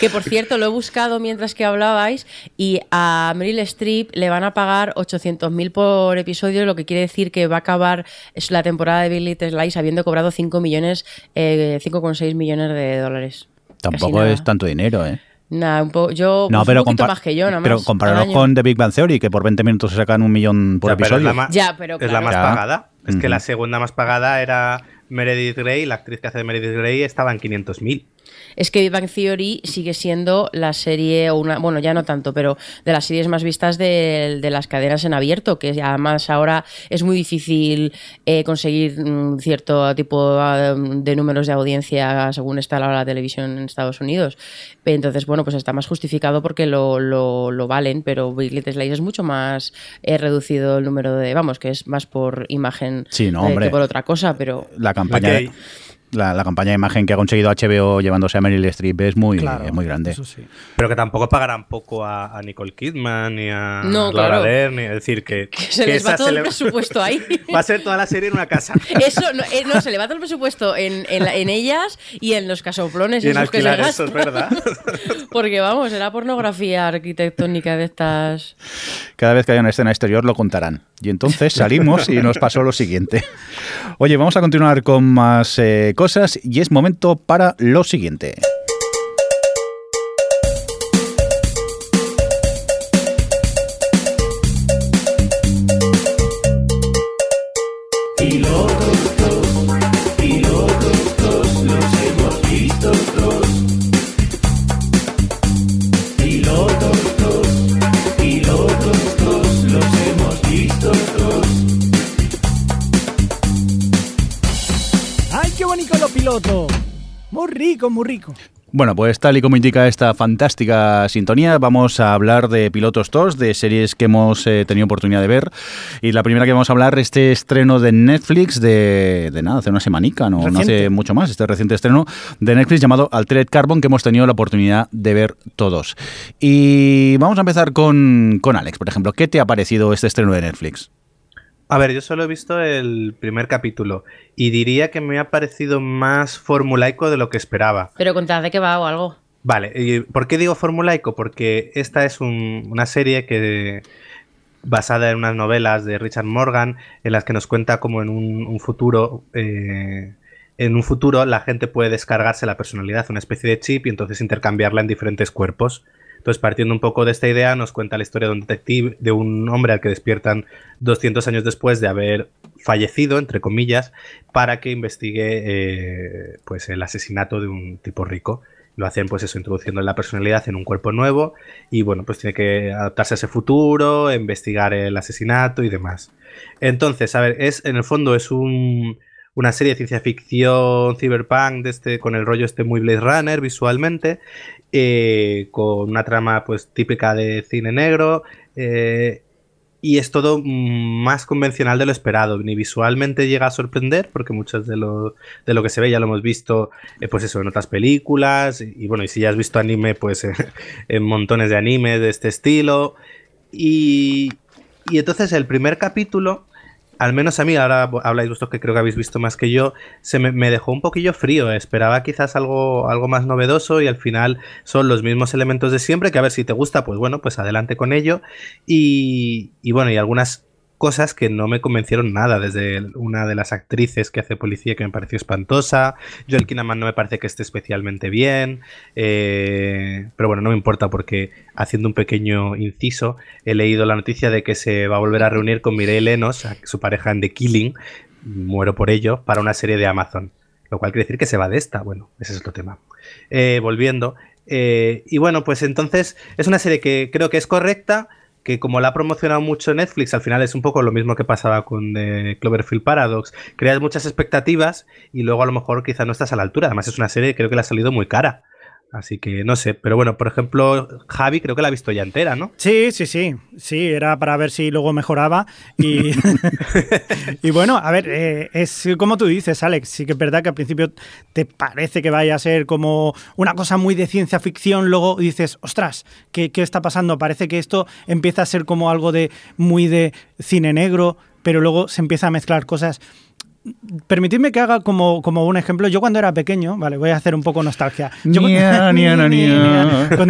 Speaker 2: que por cierto, lo he buscado mientras que hablabais y a Meryl Streep le van a pagar 800.000 por episodio, lo que quiere decir que va a acabar la temporada de Billy Slice habiendo cobrado 5 millones, 5,6 eh, millones de dólares.
Speaker 1: Tampoco es tanto dinero, ¿eh?
Speaker 2: Nah, un poco, yo no, pero un poquito más que yo, nada más.
Speaker 1: Pero compararlo con The Big Bang Theory, que por 20 minutos se sacan un millón por episodio.
Speaker 3: es la,
Speaker 2: ya, pero
Speaker 3: es la más pagada. Es que la segunda más pagada era Meredith Grey, la actriz que hace de Meredith Grey estaba en 500.000
Speaker 2: es que Big Bang Theory sigue siendo la serie, o una, bueno, ya no tanto, pero de las series más vistas de, las cadenas en abierto, que además ahora es muy difícil eh, conseguir un cierto tipo um, de números de audiencia según está la, la televisión en Estados Unidos. Entonces, bueno, pues está más justificado porque lo, lo, valen, pero Big Little Lies es mucho más he reducido el número de, vamos, que es más por imagen
Speaker 1: sí, no,
Speaker 2: que por otra cosa, pero...
Speaker 1: La campaña... La, campaña de imagen que ha conseguido HBO llevándose a Meryl Streep es muy, muy grande.
Speaker 3: Pero que tampoco pagarán poco a, Nicole Kidman ni a Laura Dern. Es decir, que,
Speaker 2: se les va todo el presupuesto ahí. <laughs>
Speaker 3: Va a ser toda la serie en una casa. <laughs>
Speaker 2: Eso, eh, no, se le va todo el presupuesto en, en, ellas y en los casoplones.
Speaker 3: Y en alquilar, eso es verdad. <laughs>
Speaker 2: Porque vamos, era pornografía arquitectónica de estas.
Speaker 1: Cada vez que haya una escena exterior lo contarán. Y entonces salimos y nos pasó lo siguiente. Oye, vamos a continuar con más eh, cosas y es momento para lo siguiente.
Speaker 4: Muy rico, muy rico.
Speaker 1: Bueno, pues tal y como indica esta fantástica sintonía, vamos a hablar de Pilotos 2, de series que hemos eh, tenido oportunidad de ver. Y la primera que vamos a hablar, este estreno de Netflix de, de nada, hace una semanica, no, no, hace mucho más, este reciente estreno de Netflix llamado Altered Carbon, que hemos tenido la oportunidad de ver todos. Y vamos a empezar con, con Alex, por ejemplo. ¿Qué te ha parecido este estreno de Netflix?
Speaker 3: A ver, yo solo he visto el primer capítulo y diría que me ha parecido más formulaico de lo que esperaba.
Speaker 2: Pero contad de qué va o algo.
Speaker 3: Vale, ¿y ¿por qué digo formulaico? Porque esta es una serie que basada en unas novelas de Richard Morgan en las que nos cuenta cómo en un, futuro eh, en un futuro la gente puede descargarse la personalidad, una especie de chip y entonces intercambiarla en diferentes cuerpos. Entonces, partiendo un poco de esta idea, nos cuenta la historia de un detective, de un hombre al que despiertan 200 años después de haber fallecido, entre comillas, para que investigue eh, pues el asesinato de un tipo rico. Lo hacen, pues eso, introduciendo la personalidad en un cuerpo nuevo y, bueno, pues tiene que adaptarse a ese futuro, investigar el asesinato y demás. Entonces, a ver, es en el fondo es un, una serie de ciencia ficción, cyberpunk, de este, con el rollo este muy Blade Runner visualmente, eh, con una trama pues típica de cine negro. Eh, y es todo más convencional de lo esperado. Ni visualmente llega a sorprender, porque muchas de lo, de lo que se ve ya lo hemos visto, eh, pues eso, en otras películas. Y, bueno, y si ya has visto anime, pues <laughs> en montones de animes de este estilo. Y entonces el primer capítulo al menos a mí, ahora habláis vosotros que creo que habéis visto más que yo, se me, dejó un poquillo frío. Esperaba quizás algo, algo más novedoso y al final son los mismos elementos de siempre, que a ver si te gusta, pues bueno, pues adelante con ello. Y, y bueno, y algunas cosas que no me convencieron nada, desde una de las actrices que hace policía que me pareció espantosa, Joel Kinnaman no me parece que esté especialmente bien, eh, pero bueno, no me importa porque haciendo un pequeño inciso, he leído la noticia de que se va a volver a reunir con Mireille Lenos, su pareja en The Killing, muero por ello, para una serie de Amazon, lo cual quiere decir que se va de esta, bueno, ese es otro tema. Eh, volviendo, eh, y bueno, pues entonces es una serie que creo que es correcta, que como la ha promocionado mucho Netflix, al final es un poco lo mismo que pasaba con The Cloverfield Paradox. Creas muchas expectativas y luego a lo mejor quizá no estás a la altura. Además es una serie que creo que le ha salido muy cara. Así que no sé, pero bueno, por ejemplo, Javi creo que la ha visto ya entera, ¿no?
Speaker 4: Sí, sí, sí, sí, era para ver si luego mejoraba. Y, <laughs> y bueno, a ver, eh, es como tú dices, Alex, sí que es verdad que al principio te parece que vaya a ser como una cosa muy de ciencia ficción, luego dices, ostras, ¿qué, qué está pasando? Parece que esto empieza a ser como algo de muy de cine negro, pero luego se empieza a mezclar cosas permitidme que haga como, como un ejemplo. Yo cuando era pequeño, vale, voy a hacer un poco nostalgia. <laughs> cuando,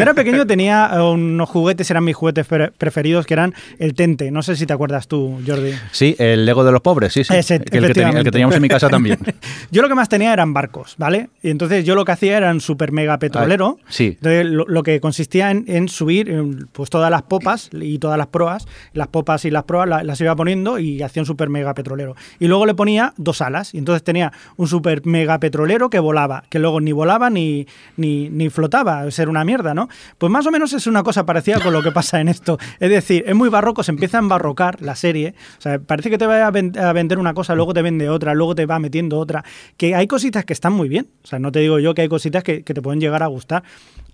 Speaker 4: era pequeño tenía eh, unos juguetes, eran mis juguetes preferidos, que eran el Tente. No sé si te acuerdas tú, Jordi.
Speaker 1: Sí, el Lego de los pobres, sí, sí. el, que teníamos en mi casa también. <laughs>
Speaker 4: yo lo que más tenía eran barcos, ¿vale? Y entonces yo lo que hacía era un super mega petrolero.
Speaker 1: sí.
Speaker 4: Entonces lo, que consistía en, subir pues todas las popas y todas las proas, las popas y las proas las, las iba poniendo y hacía un super mega petrolero. Y luego le ponía dos alas. Y entonces tenía un super mega petrolero que volaba, que luego ni volaba ni, ni, ni flotaba, ser una mierda, ¿no? Pues más o menos es una cosa parecida con lo que pasa en esto. Es decir, es muy barroco, se empieza a embarrocar la serie. O sea, parece que te va a, vender una cosa, luego te vende otra, luego te va metiendo otra. Que hay cositas que están muy bien. O sea, no te digo yo que hay cositas que, que te pueden llegar a gustar.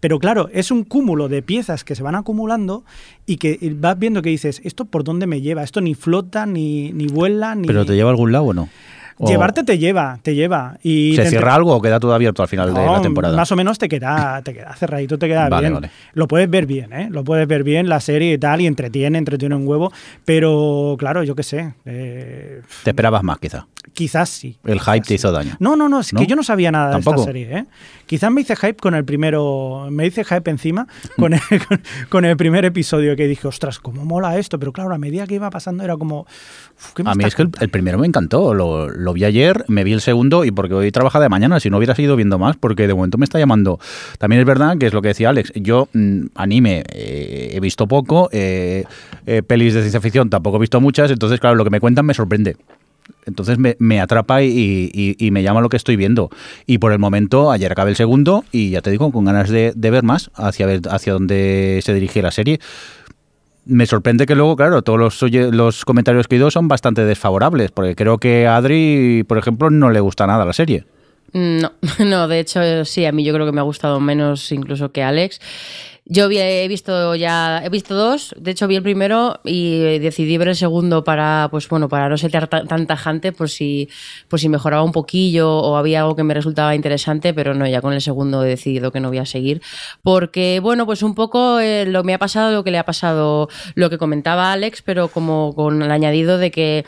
Speaker 4: Pero claro, es un cúmulo de piezas que se van acumulando y que vas viendo que dices, ¿esto por dónde me lleva? Esto ni flota, ni, ni vuela, ni...
Speaker 1: ¿Pero te lleva a algún lado o no?
Speaker 4: Llevarte te lleva, te lleva. Y
Speaker 1: ¿Se
Speaker 4: te
Speaker 1: cierra algo o queda todo abierto al final de la temporada?
Speaker 4: Más o menos te queda, te queda cerradito, te queda bien. Lo puedes ver bien, ¿eh? Lo puedes ver bien, la serie y tal, y entretiene, entretiene un huevo. Pero claro, yo qué sé.
Speaker 1: Eh, ¿Te esperabas más, quizá?
Speaker 4: Quizás sí.
Speaker 1: ¿El hype te hizo daño?
Speaker 4: No, no, no, es que yo no sabía nada de esta serie, ¿eh? Quizás me hice hype con el primero, me hice hype encima con el, <laughs> con, el primer episodio que dije, ostras, cómo mola esto, pero claro, a medida que iba pasando era como...
Speaker 1: a mí es que el, primero me encantó, lo, vi ayer, me vi el segundo y porque hoy trabaja de mañana, si no hubiera seguido viendo más, porque de momento me está llamando. También es verdad que es lo que decía Alex, yo mm, anime eh, he visto poco, eh, eh, pelis de ciencia ficción tampoco he visto muchas, entonces claro, lo que me cuentan me sorprende. Entonces me, atrapa y, me llama lo que estoy viendo. Y por el momento, ayer acabé el segundo y ya te digo, con ganas de, ver más hacia, hacia dónde se dirige la serie. Me sorprende que luego, claro, todos los, los comentarios que he ido son bastante desfavorables, porque creo que a Adri, por ejemplo, no le gusta nada la serie.
Speaker 2: No, <laughs> no, de hecho sí, a mí yo creo que me ha gustado menos incluso que Alex. Yo he visto ya, he visto dos, de hecho vi el primero y decidí ver el segundo para, pues bueno, para no ser tan tajante por si, por si mejoraba un poquillo o había algo que me resultaba interesante, pero no, ya con el segundo he decidido que no voy a seguir. Porque, bueno, pues un poco eh, lo me ha pasado lo que le ha pasado, lo que comentaba Alex, pero como con el añadido de que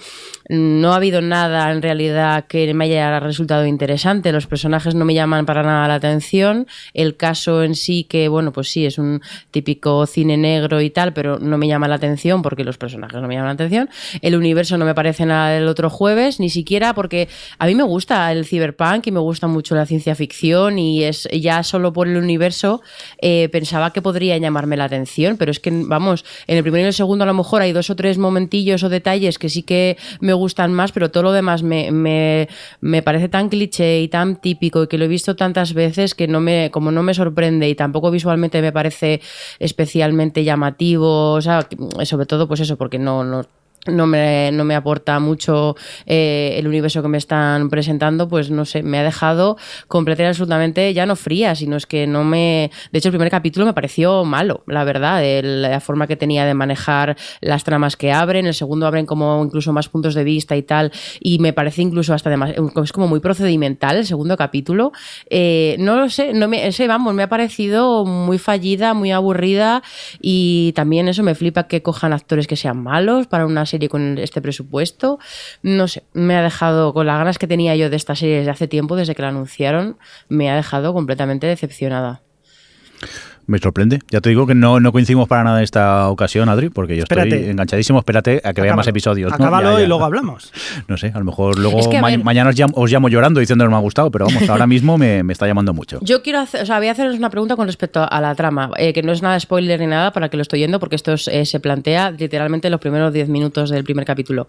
Speaker 2: no ha habido nada en realidad que me haya resultado interesante. Los personajes no me llaman para nada la atención. El caso en sí, que bueno, pues sí, es un típico cine negro y tal, pero no me llama la atención porque los personajes no me llaman la atención. El universo no me parece nada del otro jueves, ni siquiera porque a mí me gusta el cyberpunk y me gusta mucho la ciencia ficción y es ya solo por el universo eh, pensaba que podría llamarme la atención, pero es que vamos, en el primero y el segundo a lo mejor hay dos o tres momentillos o detalles que sí que me gustan más, pero todo lo demás me, me, me parece tan cliché y tan típico y que lo he visto tantas veces que no me, como no me sorprende y tampoco visualmente me parece especialmente llamativo, o sea, sobre todo pues eso, porque no, no no me, no me aporta mucho eh, el universo que me están presentando, pues no sé, me ha dejado completamente absolutamente ya no fría, sino es que no me... De hecho, el primer capítulo me pareció malo, la verdad, la forma que tenía de manejar las tramas que abren, el segundo abren como incluso más puntos de vista y tal, y me parece incluso hasta es como muy procedimental el segundo capítulo. Eh, no lo sé, no me, ese, vamos, me ha parecido muy fallida, muy aburrida, y también eso me flipa que cojan actores que sean malos para una serie con este presupuesto. No sé, me ha dejado, con las ganas que tenía yo de esta serie desde hace tiempo, desde que la anunciaron, me ha dejado completamente decepcionada.
Speaker 1: Me sorprende. Ya te digo que no, no coincidimos para nada en esta ocasión, Adri, porque yo estoy enganchadísimo. Espérate a que vea más episodios.
Speaker 4: Acábalo y luego hablamos. <laughs>
Speaker 1: No sé, a lo mejor luego mañana os llamo, llorando diciendo que no me ha gustado, pero vamos, ahora mismo me, está llamando mucho.
Speaker 2: Yo quiero hacer, o sea, voy a haceros una pregunta con respecto a la trama, eh, que no es nada spoiler ni nada para que lo estoy yendo, porque esto eh, se plantea literalmente en los primeros 10 minutos del primer capítulo.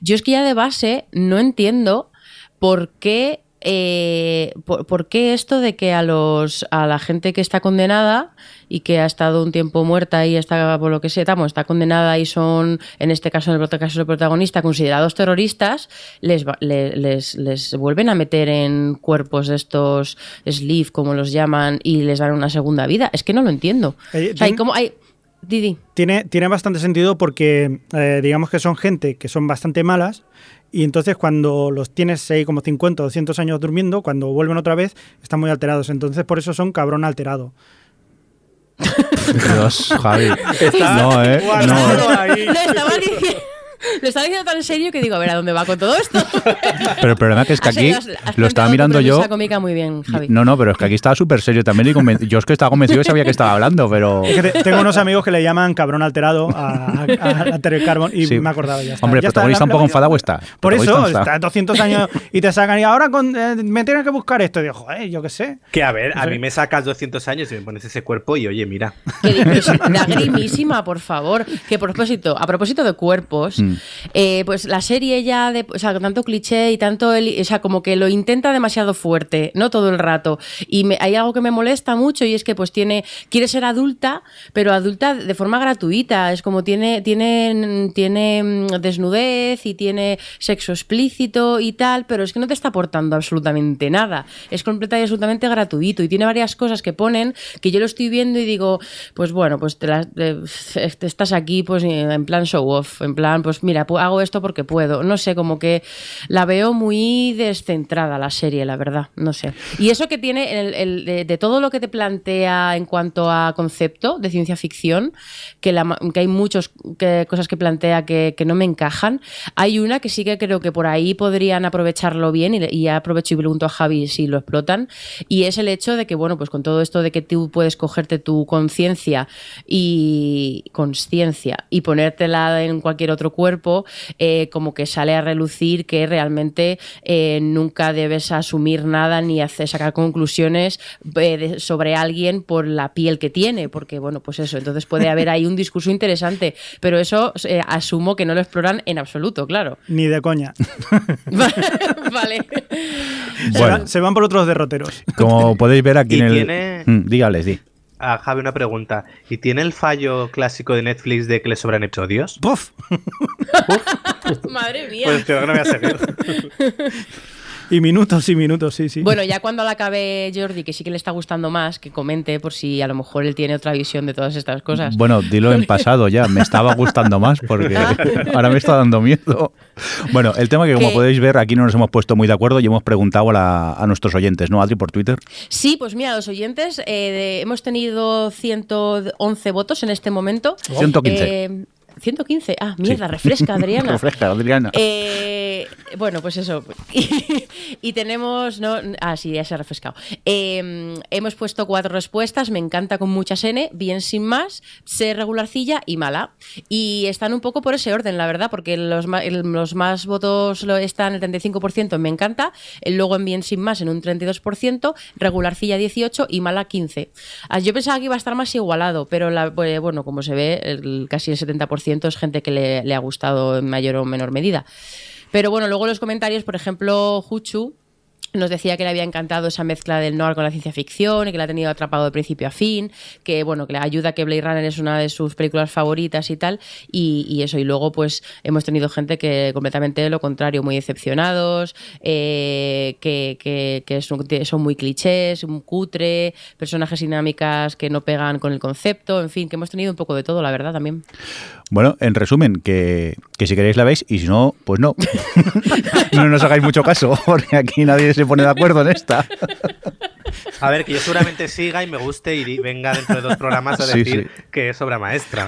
Speaker 2: Yo es que ya de base no entiendo por qué eh, ¿por, qué esto de que a los a la gente que está condenada y que ha estado un tiempo muerta y está por lo que sea, está condenada y son, en este caso, en el caso del protagonista, considerados terroristas, les, les, les, vuelven a meter en cuerpos de estos sleeve, como los llaman, y les dan una segunda vida? Es que no lo entiendo. Eh, hay como hay Didi.
Speaker 4: Tiene, tiene bastante sentido porque eh, digamos que son gente que son bastante malas y entonces cuando los tienes ahí como 50 o 200 años durmiendo, cuando vuelven otra vez, están muy alterados. Entonces por eso son cabrón alterado.
Speaker 1: Dios, Javi. no, ¿eh?
Speaker 2: No. Lo estaba diciendo <laughs> tan serio que digo, a ver, ¿a dónde va con todo esto? <laughs>
Speaker 1: Pero el problema que es que aquí lo estaba mirando yo.
Speaker 2: cómica muy bien, Javi.
Speaker 1: No, no, pero es que aquí estaba súper serio también y yo es que estaba convencido que sabía que estaba hablando, pero...
Speaker 4: tengo unos amigos que le llaman cabrón alterado a, a, Terry Carbon y me acordaba ya.
Speaker 1: Está. Hombre, el protagonista un poco enfadado está.
Speaker 4: Por eso, está 200 años y te sacan y ahora eh, me tienen que buscar esto. Y digo, joder, yo qué sé.
Speaker 3: Que a ver, a mí me sacas 200 años y me pones ese cuerpo y oye, mira.
Speaker 2: Que <laughs> lagrimísima, por favor. Que por propósito, a propósito de cuerpos, mm. Eh, pues la serie ya, de, o sea, tanto cliché y tanto, o sea, como que lo intenta demasiado fuerte, no todo el rato. Y hay algo que me molesta mucho y es que pues tiene, quiere ser adulta, pero adulta de forma gratuita. Es como tiene, tiene, tiene mm, desnudez y tiene sexo explícito y tal, pero es que no te está aportando absolutamente nada. Es completa y absolutamente gratuito y tiene varias cosas que ponen que yo lo estoy viendo y digo, pues bueno, pues te, <laughs> estás aquí pues en plan show off, en plan pues mira, hago esto porque puedo. No sé, como que la veo muy descentrada la serie, la verdad. No sé. Y eso que tiene, el, de, todo lo que te plantea en cuanto a concepto de ciencia ficción, que hay muchas cosas que plantea que, no me encajan, hay una que sí que creo que por ahí podrían aprovecharlo bien, y, y aprovecho y pregunto a Javi si lo explotan, y es el hecho de que, bueno, pues con todo esto de que tú puedes cogerte tu conciencia y conciencia y ponértela en cualquier otro cuerpo, eh, como que sale a relucir que realmente eh, nunca debes asumir nada ni hacer, sacar conclusiones eh, sobre alguien por la piel que tiene, porque bueno, pues eso, entonces puede haber ahí un discurso interesante, pero eso asumo que no lo exploran en absoluto, claro.
Speaker 4: Ni de coña. <laughs>
Speaker 2: vale.
Speaker 4: Se, van, por otros derroteros.
Speaker 1: Como podéis ver aquí en el... Tiene... Mm, dígales, di
Speaker 3: a Javi una pregunta. ¿Y tiene el fallo clásico de Netflix de que le sobran episodios?
Speaker 4: ¡Puf! <laughs>
Speaker 2: Madre mía.
Speaker 3: Pues creo que no voy a seguir. <laughs>
Speaker 4: Y minutos y minutos, sí, sí.
Speaker 2: Bueno, ya cuando la acabe Jordi, que sí que le está gustando más, que comente por si a lo mejor él tiene otra visión de todas estas cosas.
Speaker 1: Bueno, dilo en pasado ya, me estaba gustando más porque <laughs> ahora me está dando miedo. Bueno, el tema que como podéis ver aquí no nos hemos puesto muy de acuerdo y hemos preguntado a, nuestros oyentes, ¿no, Adri, por Twitter?
Speaker 2: Sí, pues mira, los oyentes, eh, hemos tenido 111 votos en este momento.
Speaker 1: 115.
Speaker 2: 115. Ah, mierda, refresca, Adriana. <laughs>
Speaker 1: refresca, Adriana.
Speaker 2: Eh, bueno, pues eso. <laughs> y, tenemos. ¿no? Ah, sí, ya se ha refrescado. Em, hemos puesto cuatro respuestas. Me encanta con muchas N, bien sin más, C regularcilla y mala. Y están un poco por ese orden, la verdad, porque los más, los más votos lo están el 35% en me encanta, el luego en bien sin más en un 32%, regularcilla 18 y mala 15. Ah, yo pensaba que iba a estar más igualado, pero la, pues, bueno, como se ve, el, casi el 70% es gente que le, ha gustado en mayor o menor medida. Pero bueno, luego los comentarios, por ejemplo, Huchu, nos decía que le había encantado esa mezcla del noir con la ciencia ficción y que la ha tenido atrapado de principio a fin, que bueno, que le ayuda que Blade Runner es una de sus películas favoritas y tal, y, eso. Y luego, pues, hemos tenido gente que completamente lo contrario, muy decepcionados, eh, que, que, son, muy clichés, un cutre, personajes dinámicas que no pegan con el concepto, en fin, que hemos tenido un poco de todo, la verdad, también.
Speaker 1: Bueno, en resumen, que, que si queréis la veis y si no, pues no. <laughs> no nos hagáis mucho caso, <laughs> porque aquí nadie se pone de acuerdo en esta. <laughs>
Speaker 3: A ver, que yo seguramente siga y me guste y venga dentro de dos programas a decir que es obra maestra.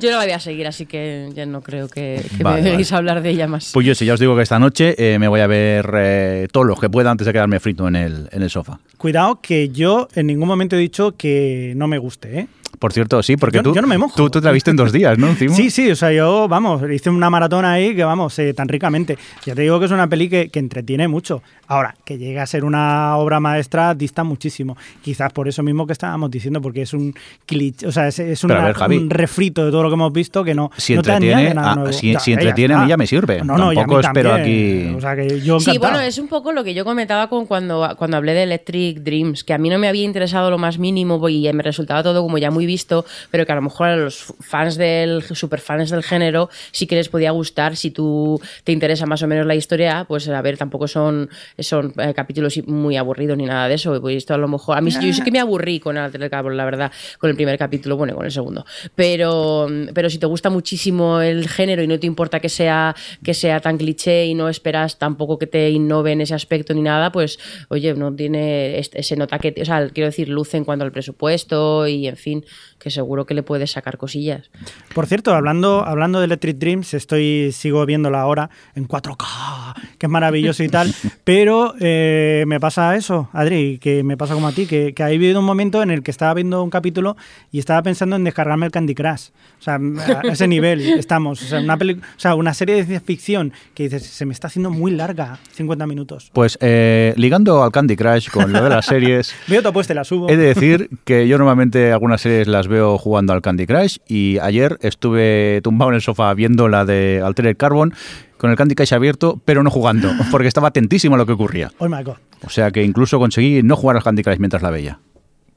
Speaker 2: Yo no la voy a seguir, así que ya no creo que, me debéis hablar de ella más.
Speaker 1: Pues yo sí, ya os digo que esta noche eh, me voy a ver eh, todos los que pueda antes de quedarme frito en el, en el sofá.
Speaker 4: Cuidado que yo en ningún momento he dicho que no me guste, ¿eh?
Speaker 1: Por cierto, sí, porque tú,
Speaker 4: yo no me mojo.
Speaker 1: Tú, tú, te la viste en dos días, ¿no?
Speaker 4: Sí, sí, o sea, yo, vamos, hice una maratón ahí que, vamos, eh, tan ricamente. Ya te digo que es una peli que, entretiene mucho. Ahora, que llegue a ser una obra maestra dista muchísimo. Quizás por eso mismo que estábamos diciendo, porque es un cliché, o sea, es, un refrito de todo lo que hemos visto que no,
Speaker 1: si entretiene, nada Si, entretiene, a mí ya me sirve. No, no, Tampoco espero aquí.
Speaker 4: O sea, que yo
Speaker 2: sí, bueno, es un poco lo que yo comentaba con cuando, cuando hablé de Electric Dreams, que a mí no me había interesado lo más mínimo y me resultaba todo como ya muy visto, pero que a lo mejor a los fans del, superfans del género sí que les podía gustar si tú te interesa más o menos la historia, pues a ver, tampoco son, son eh, capítulos muy aburridos ni nada de eso. Pues esto a lo mejor, a mí yo sí que me aburrí con el Cabo, la verdad, con el primer capítulo, bueno, con el segundo. Pero, pero si te gusta muchísimo el género y no te importa que sea, que sea tan cliché y no esperas tampoco que te innove en ese aspecto ni nada, pues oye, no tiene, se nota que, o sea, quiero decir, luce en cuanto al presupuesto y en fin, que seguro que le puedes sacar cosillas.
Speaker 4: Por cierto, hablando, hablando de Electric Dreams, estoy sigo viéndola ahora en 4K, que es maravilloso y tal, <laughs> pero eh, me pasa eso, Adri, que me pasa como a ti, que, que ha habido un momento en el que estaba viendo un capítulo y estaba pensando en descargarme el Candy Crush. O sea, a ese nivel estamos. O sea, una, o sea, una serie de ciencia ficción que dices, se me está haciendo muy larga, 50 minutos.
Speaker 1: Pues eh, ligando al Candy Crush con lo de las series... <laughs>
Speaker 4: Veo tu apuesta, la subo.
Speaker 1: He de decir que yo normalmente algunas series las veo jugando al Candy Crush y ayer estuve tumbado en el sofá viendo la de Altered Carbon con el Candy Crush abierto, pero no jugando, <laughs> porque estaba atentísimo a lo que ocurría.
Speaker 4: Oh my God.
Speaker 1: O sea que incluso conseguí no jugar al Candy Crush mientras la veía.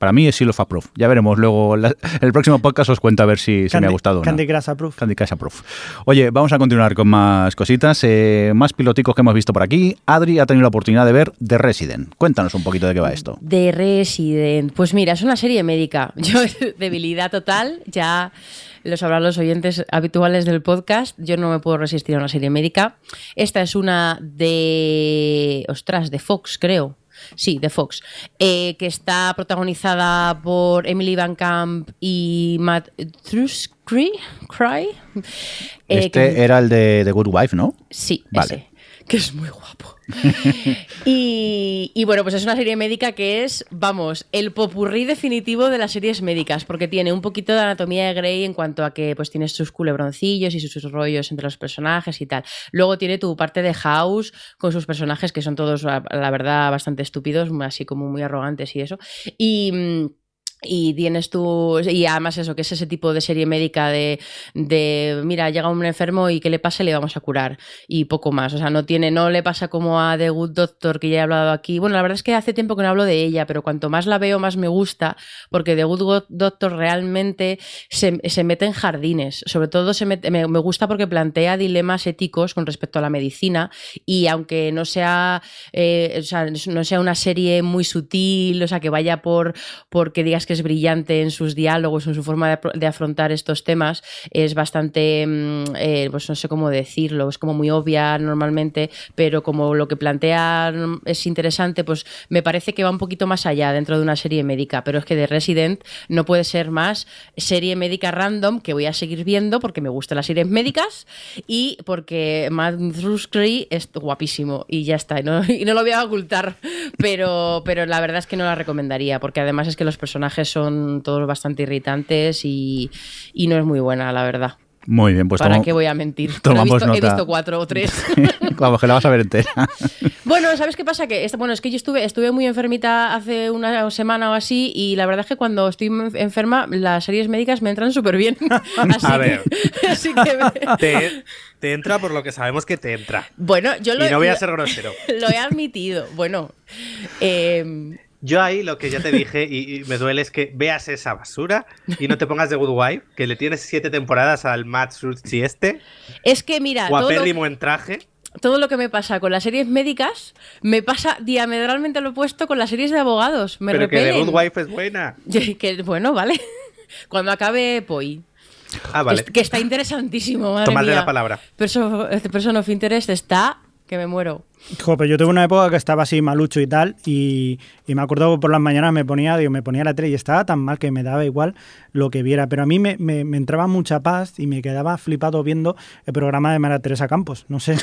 Speaker 1: Para mí es Seal of Approve. Ya veremos luego, en el próximo podcast os cuento a ver si, me ha gustado.
Speaker 4: Candy Crush Approve.
Speaker 1: Candy Crush Approve. Oye, vamos a continuar con más cositas, eh, más piloticos que hemos visto por aquí. Adri ha tenido la oportunidad de ver The Resident. Cuéntanos un poquito de qué va esto.
Speaker 2: The Resident. Pues mira, es una serie médica. <laughs> Yo, debilidad total, ya lo sabrán los oyentes habituales del podcast. Yo no me puedo resistir a una serie médica. Esta es una de. Ostras, de Fox, creo. Sí, de Fox, eh, que está protagonizada por Emily Van Camp y Matt Truskry. Cry.
Speaker 1: Eh, este era el de The Good Wife, ¿no?
Speaker 2: Sí, vale. Que es muy guapo. <laughs> y, bueno, pues es una serie médica que es, vamos, el popurrí definitivo de las series médicas, porque tiene un poquito de anatomía de Grey en cuanto a que pues tienes sus culebroncillos y sus, rollos entre los personajes y tal. Luego tiene tu parte de House con sus personajes que son todos, la verdad, bastante estúpidos, así como muy arrogantes y eso. Y mm, y tienes tú, y además eso, que es ese tipo de serie médica de, de, mira, llega un enfermo y que le pase, le vamos a curar. Y poco más. O sea, no tiene, no le pasa como a The Good Doctor, que ya he hablado aquí. Bueno, la verdad es que hace tiempo que no hablo de ella, pero cuanto más la veo, más me gusta, porque The Good Doctor realmente se, se mete en jardines. Sobre todo se mete, me, me, gusta porque plantea dilemas éticos con respecto a la medicina. Y aunque no sea, eh, o sea, no sea una serie muy sutil, o sea, que vaya por, porque digas que es brillante en sus diálogos, en su forma de, afrontar estos temas, es bastante, mm, eh, pues no sé cómo decirlo, es como muy obvia normalmente, pero como lo que plantea mm, es interesante, pues me parece que va un poquito más allá dentro de una serie médica, pero es que de Resident no puede ser más serie médica random que voy a seguir viendo porque me gustan las series médicas y porque Matt Ruskry es guapísimo y ya está, y no, <laughs> y no lo voy a ocultar, pero, pero la verdad es que no la recomendaría porque además es que los personajes son todos bastante irritantes y, no es muy buena, la verdad.
Speaker 1: Muy bien, pues
Speaker 2: ¿Para qué voy a mentir? <laughs> He visto, he, visto, cuatro o tres. <laughs>
Speaker 1: Vamos, que la vas a ver entera. <laughs>
Speaker 2: bueno, ¿sabes qué pasa? Que bueno, es que yo estuve, estuve muy enfermita hace una semana o así y la verdad es que cuando estoy enferma las series médicas me entran súper bien. así
Speaker 3: a ver. así que te, entra por lo que sabemos que te entra.
Speaker 2: Bueno, yo lo
Speaker 3: Y no voy a ser grosero.
Speaker 2: Lo he admitido. Bueno, eh,
Speaker 3: yo ahí lo que ya te dije y, me duele es que veas esa basura y no te pongas de Good Wife, que le tienes siete temporadas al Matt y este.
Speaker 2: Es que mira.
Speaker 3: Guapérrimo en traje.
Speaker 2: Todo lo que me pasa con las series médicas me pasa diametralmente lo opuesto con las series de abogados. Me
Speaker 3: Pero que The Good Wife es buena. <laughs>
Speaker 2: Que, bueno, vale. <laughs> Cuando acabe Poi.
Speaker 3: Ah, vale.
Speaker 2: Que, está interesantísimo, madre
Speaker 3: Tomarle la palabra.
Speaker 2: Person, person of Interest está que me muero.
Speaker 4: Joder, yo tuve una época que estaba así malucho y tal, y, me acuerdo que por las mañanas me ponía, digo, me ponía la tele y estaba tan mal que me daba igual lo que viera. Pero a mí me, entraba mucha paz y me quedaba flipado viendo el programa de María Teresa Campos. No sé.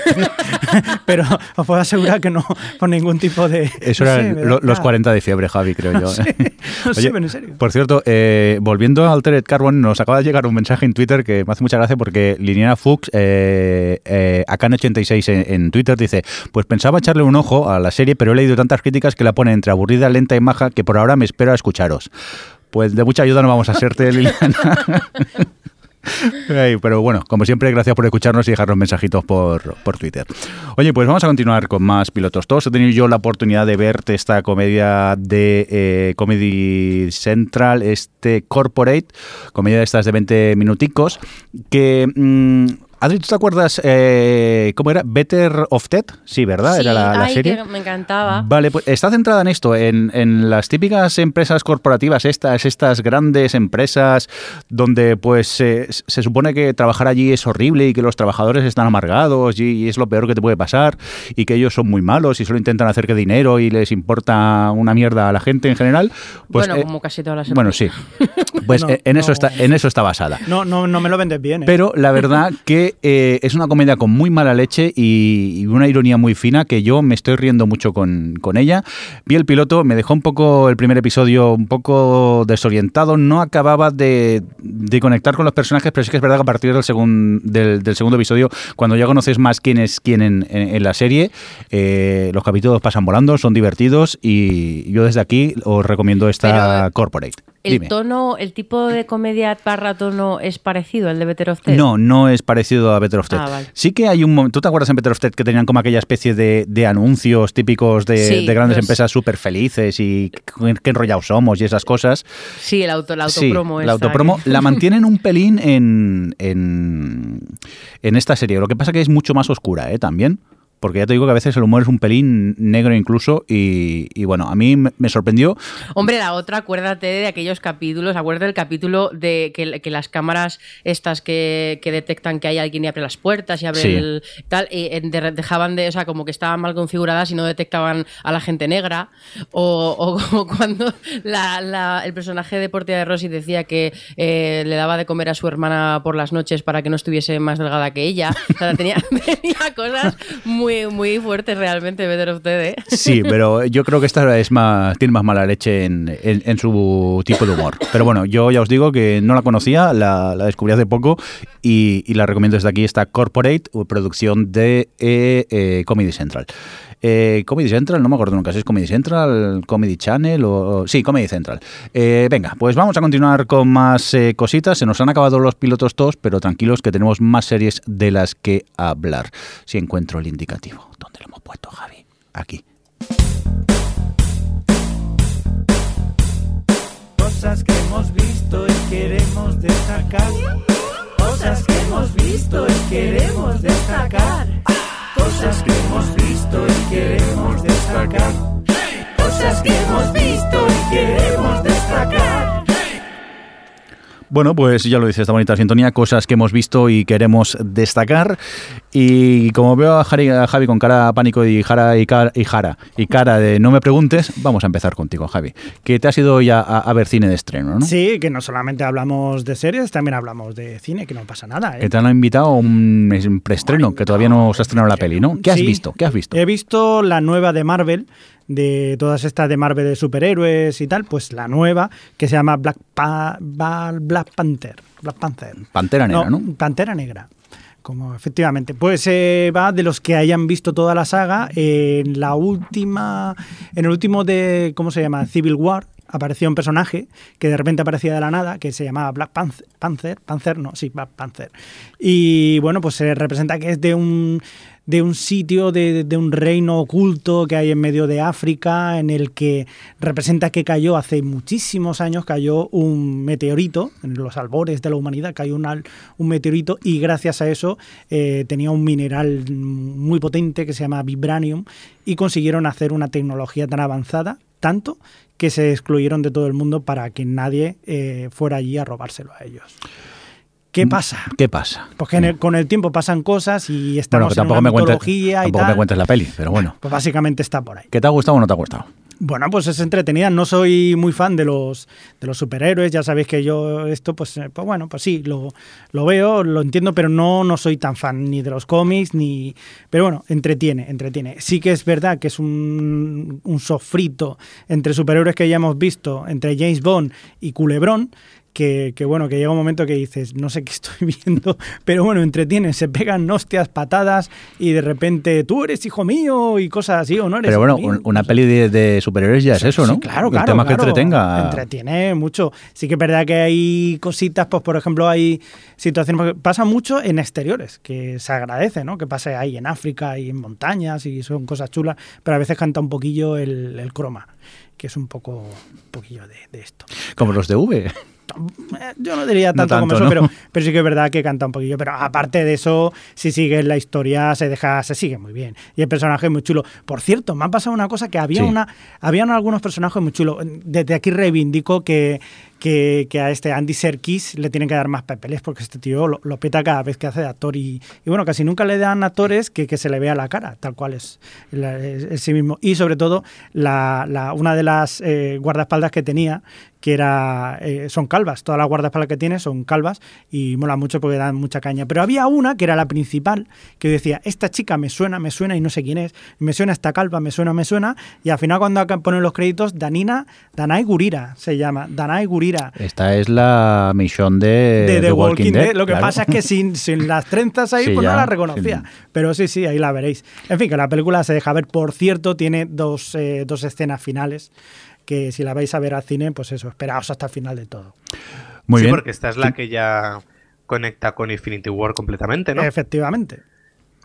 Speaker 4: <laughs> pero os puedo asegurar que no con ningún tipo de.
Speaker 1: Eso eran los 40 de fiebre, Javi, creo yo. <laughs>
Speaker 4: no sé, en serio.
Speaker 1: Por cierto, eh, volviendo a Altered Carbon, nos acaba de llegar un mensaje en Twitter que me hace mucha gracia porque Liniana Fuchs, eh, eh, acá en 86 en Twitter, dice: Pues pensaba echarle un ojo a la serie, pero he leído tantas críticas que la pone entre aburrida, lenta y maja que por ahora me espero a escucharos. Pues de mucha ayuda no vamos a serte, <laughs> Liliana. pero bueno, como siempre, gracias por escucharnos y dejarnos mensajitos por, por, Twitter. Oye, pues vamos a continuar con más pilotos. Todos he tenido yo la oportunidad de verte esta comedia de eh, Comedy Central, este Corporate, comedia de estas de 20 minuticos, que... Mm, Adri, ¿tú te acuerdas eh, cómo era? Better of Ted? Sí, ¿verdad?
Speaker 2: era
Speaker 1: la,
Speaker 2: ay,
Speaker 1: serie.
Speaker 2: me encantaba.
Speaker 1: Vale, pues está centrada en esto, en, en, las típicas empresas corporativas, estas, estas grandes empresas donde pues se supone que trabajar allí es horrible y que los trabajadores están amargados y, es lo peor que te puede pasar y que ellos son muy malos y solo intentan hacer que dinero y les importa una mierda a la gente en general. Pues,
Speaker 2: bueno, eh, como casi todas las
Speaker 1: Bueno, sí. Pues eh, en, eso está, en eso está basada.
Speaker 4: No, no, no me lo vendes bien.
Speaker 1: Pero la verdad que eh, es una comedia con muy mala leche y, una ironía muy fina que yo me estoy riendo mucho con, ella. Vi el piloto, me dejó un poco el primer episodio un poco desorientado, no acababa de, conectar con los personajes, pero sí que es verdad que a partir del, del, segundo episodio, cuando ya conoces más quién es quién en, la serie, eh, los capítulos pasan volando, son divertidos y yo desde aquí os recomiendo esta Corporate.
Speaker 2: ¿El tono, el tipo de comedia barra tono es parecido al de Better of Ted?
Speaker 1: No, no es parecido a Better of Ted. Ah, sí que hay un momento, ¿tú te acuerdas en Better of Ted que tenían como aquella especie de, anuncios típicos de, grandes empresas súper felices y qué enrollados somos y esas cosas?
Speaker 2: Sí, el auto, la autopromo.
Speaker 1: Sí, la autopromo la <laughs> mantienen un pelín en, en, en esta serie. Lo que pasa que es mucho más oscura, ¿eh? También porque ya te digo que a veces el humor es un pelín negro incluso y, bueno, a mí me sorprendió.
Speaker 2: Hombre, la otra, acuérdate de aquellos capítulos, acuérdate del capítulo de que, las cámaras estas que, detectan que hay alguien y abre las puertas y abre el tal, y dejaban de, o sea, como que estaban mal configuradas y no detectaban a la gente negra o, <laughs> como cuando el personaje de Portia de Rossi decía que eh, le daba de comer a su hermana por las noches para que no estuviese más delgada que ella. O sea, tenía, <laughs> tenía cosas muy muy, fuerte realmente Better of Dead,
Speaker 1: Sí, <laughs> pero yo creo que esta es más, tiene más mala leche en, su tipo de humor. Pero bueno, yo ya os digo que no la conocía, la, descubrí hace poco y, la recomiendo desde aquí, esta Corporate, producción de eh, eh, Comedy Central. Eh, Comedy Central, no me acuerdo nunca si es Comedy Central, Comedy Channel o... Sí, Comedy Central. Eh, venga, pues vamos a continuar con más eh, cositas. Se nos han acabado los pilotos todos, pero tranquilos que tenemos más series de las que hablar. Si encuentro el indicativo. ¿Dónde lo hemos puesto, Javi? Aquí.
Speaker 6: Cosas que hemos visto y queremos destacar. Cosas que hemos visto y queremos destacar.
Speaker 1: Bueno, pues ya lo dice esta bonita sintonía, cosas que hemos visto y queremos destacar. Y como veo a, Javi con cara pánico y Jara y, cara, y Jara y cara de no me preguntes, vamos a empezar contigo, Javi. Que te has ido ya a, ver cine de estreno, ¿no?
Speaker 4: Sí, que no solamente hablamos de series, también hablamos de cine, que no pasa nada. ¿eh?
Speaker 1: Que te han invitado a un preestreno, que todavía no se ha estrenado la peli, ¿no? ¿Qué has visto? ¿Qué has visto?
Speaker 4: He visto la nueva de Marvel, de todas estas de Marvel de superhéroes y tal, pues la nueva que se llama Black, Black Panther. Black Panther.
Speaker 1: Pantera Negra, ¿no?
Speaker 4: Pantera Negra. Como efectivamente. Pues eh, va de los que hayan visto toda la saga. En la última. En el último de. ¿Cómo se llama? Civil War. Apareció un personaje que de repente aparecía de la nada, que se llamaba Black Panther. Panther, Panther no, sí, Black Panther. Y bueno, pues se representa que es de un de un sitio, de, un reino oculto que hay en medio de África, en el que representa que cayó hace muchísimos años, cayó un meteorito, en los albores de la humanidad cayó un, un meteorito y gracias a eso eh, tenía un mineral muy potente que se llama vibranium y consiguieron hacer una tecnología tan avanzada, tanto que se excluyeron de todo el mundo para que nadie eh, fuera allí a robárselo a ellos. ¿Qué pasa?
Speaker 1: ¿Qué pasa?
Speaker 4: Porque mm. con el tiempo pasan cosas y estamos en una mitología
Speaker 1: y
Speaker 4: tampoco
Speaker 1: me cuentes la peli, pero bueno.
Speaker 4: Pues básicamente está por ahí.
Speaker 1: ¿Qué te ha gustado o no te ha gustado?
Speaker 4: Bueno, pues es entretenida. No soy muy fan de los, de los superhéroes. Ya sabéis que yo esto, pues, eh, pues bueno, pues sí, lo, lo, veo, lo entiendo, pero no, no soy tan fan ni de los cómics, ni... Pero bueno, entretiene, entretiene. Sí que es verdad que es un, un sofrito entre superhéroes que ya hemos visto, entre James Bond y Culebrón, que, bueno, que llega un momento que dices, no sé qué <laughs> estoy viendo, pero bueno, entretiene, se pegan hostias, patadas y de repente tú eres hijo mío y cosas así, o no eres
Speaker 1: Pero bueno, una peli de, superhéroes ya es eso, ¿no?
Speaker 4: claro, claro.
Speaker 1: El tema que entretenga.
Speaker 4: Entretiene mucho. Sí que es verdad que hay cositas, pues por ejemplo, hay situaciones, pasa mucho en exteriores, que se agradece, ¿no? Que pase ahí en África y en montañas y son cosas chulas, pero a veces canta un poquillo el, croma que es un poco un poquillo de, de esto.
Speaker 1: Como los de V.
Speaker 4: Yo no diría tanto, como eso, pero, pero sí que es verdad que canta un poquillo. Pero aparte de eso, si sigues la historia, se deja, se sigue muy bien. Y el personaje es muy chulo. Por cierto, me ha pasado una cosa que había una, habían algunos personajes muy chulos. Desde aquí reivindico que que, a este Andy Serkis le tienen que dar más papeles porque este tío lo, peta cada vez que hace de actor y, bueno, casi nunca le dan actores que, se le vea la cara, tal cual es, es, sí mismo. Y sobre todo, la, una de las eh, guardaespaldas que tenía, que era eh, son calvas, todas las guardaespaldas que tiene son calvas y mola mucho porque dan mucha caña. Pero había una que era la principal, que decía, esta chica me suena, me suena y no sé quién es, me suena esta calva, me suena, me suena, y al final cuando ponen los créditos, Danina, Danai Gurira se llama, Danai Gurira
Speaker 1: esta es la misión de, The Walking, Dead.
Speaker 4: Lo que pasa es que sin, <laughs> sin las trenzas ahí, pues no la reconocía. Pero sí, sí, ahí la veréis. En fin, que la película se deja ver. Por cierto, tiene dos, eh, dos escenas finales que si la vais a ver al cine, pues eso, esperaos hasta el final de todo.
Speaker 1: Muy
Speaker 3: sí,
Speaker 1: bien.
Speaker 3: porque esta es la que ya conecta con Infinity War completamente, ¿no?
Speaker 4: Efectivamente.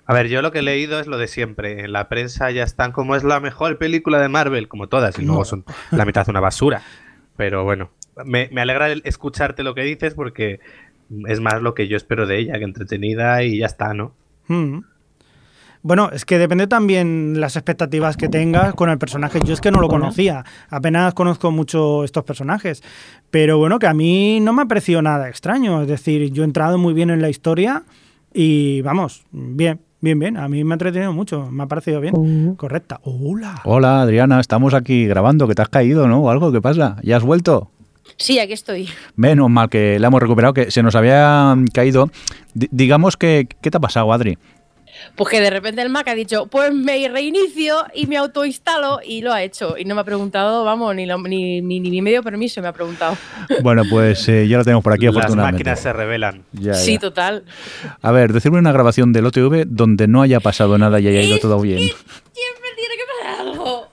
Speaker 3: A ver, yo lo que he leído es lo de siempre. En la prensa ya están como es la mejor película de Marvel, como todas, y luego
Speaker 4: No.
Speaker 3: son la mitad una basura. <laughs> Pero bueno, me, me alegra escucharte lo que dices porque es más lo que yo espero de ella, que entretenida y ya está, ¿no?
Speaker 4: Mm. Bueno, es que depende también las expectativas que tengas con el personaje. Yo es que no lo conocía, apenas conozco mucho estos personajes. Pero bueno, que a mí no me ha parecido nada extraño. Es decir, yo he entrado muy bien en la historia y vamos, bien, bien, bien. A mí me ha entretenido mucho, me ha parecido bien. Correcta. Hola.
Speaker 1: Hola, Adriana, estamos aquí grabando, que te has caído, ¿no? ¿O algo? ¿Qué pasa? ¿Ya has vuelto?
Speaker 2: Sí, aquí estoy.
Speaker 1: Menos mal que la hemos recuperado, que se nos había caído. Di- digamos que, ¿qué te ha pasado, Adri?
Speaker 2: Pues que de repente el Mac ha dicho, pues me reinicio y me autoinstalo y lo ha hecho. Y no me ha preguntado, vamos, ni, lo- ni, ni, ni medio permiso me ha preguntado. <laughs>
Speaker 1: Bueno, pues eh, ya lo tenemos por aquí,
Speaker 3: Las
Speaker 1: afortunadamente.
Speaker 3: máquinas se revelan.
Speaker 1: Ya,
Speaker 2: Sí,
Speaker 1: ya.
Speaker 2: total.
Speaker 1: A ver, decirme una grabación del OTV donde no haya pasado nada y haya ido todo bien.
Speaker 2: Siempre tiene que pasar algo.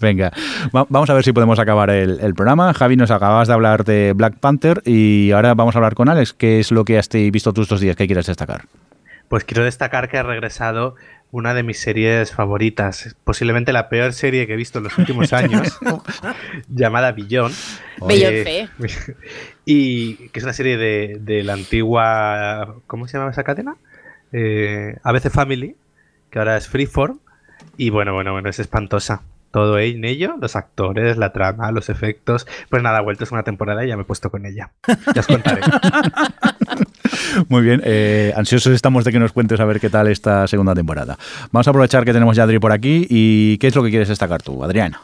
Speaker 1: Venga, va- vamos a ver si podemos acabar el, el programa. Javi, nos acabas de hablar de Black Panther y ahora vamos a hablar con Alex. ¿Qué es lo que has visto tú estos días que quieres destacar?
Speaker 3: Pues quiero destacar que ha regresado una de mis series favoritas, posiblemente la peor serie que he visto en los últimos <laughs> años, <laughs> llamada Billón.
Speaker 2: Beyoncé. <laughs>
Speaker 3: y que es una serie de, de la antigua. ¿Cómo se llama esa cadena? Eh, ABC Family, que ahora es Freeform. Y bueno, bueno, bueno, es espantosa. Todo en ello, los actores, la trama, los efectos. Pues nada, vuelto es una temporada y ya me he puesto con ella. Ya os contaré. <laughs>
Speaker 1: Muy bien, eh, ansiosos estamos de que nos cuentes a ver qué tal esta segunda temporada. Vamos a aprovechar que tenemos ya a Adri por aquí y ¿qué es lo que quieres destacar tú, Adriana?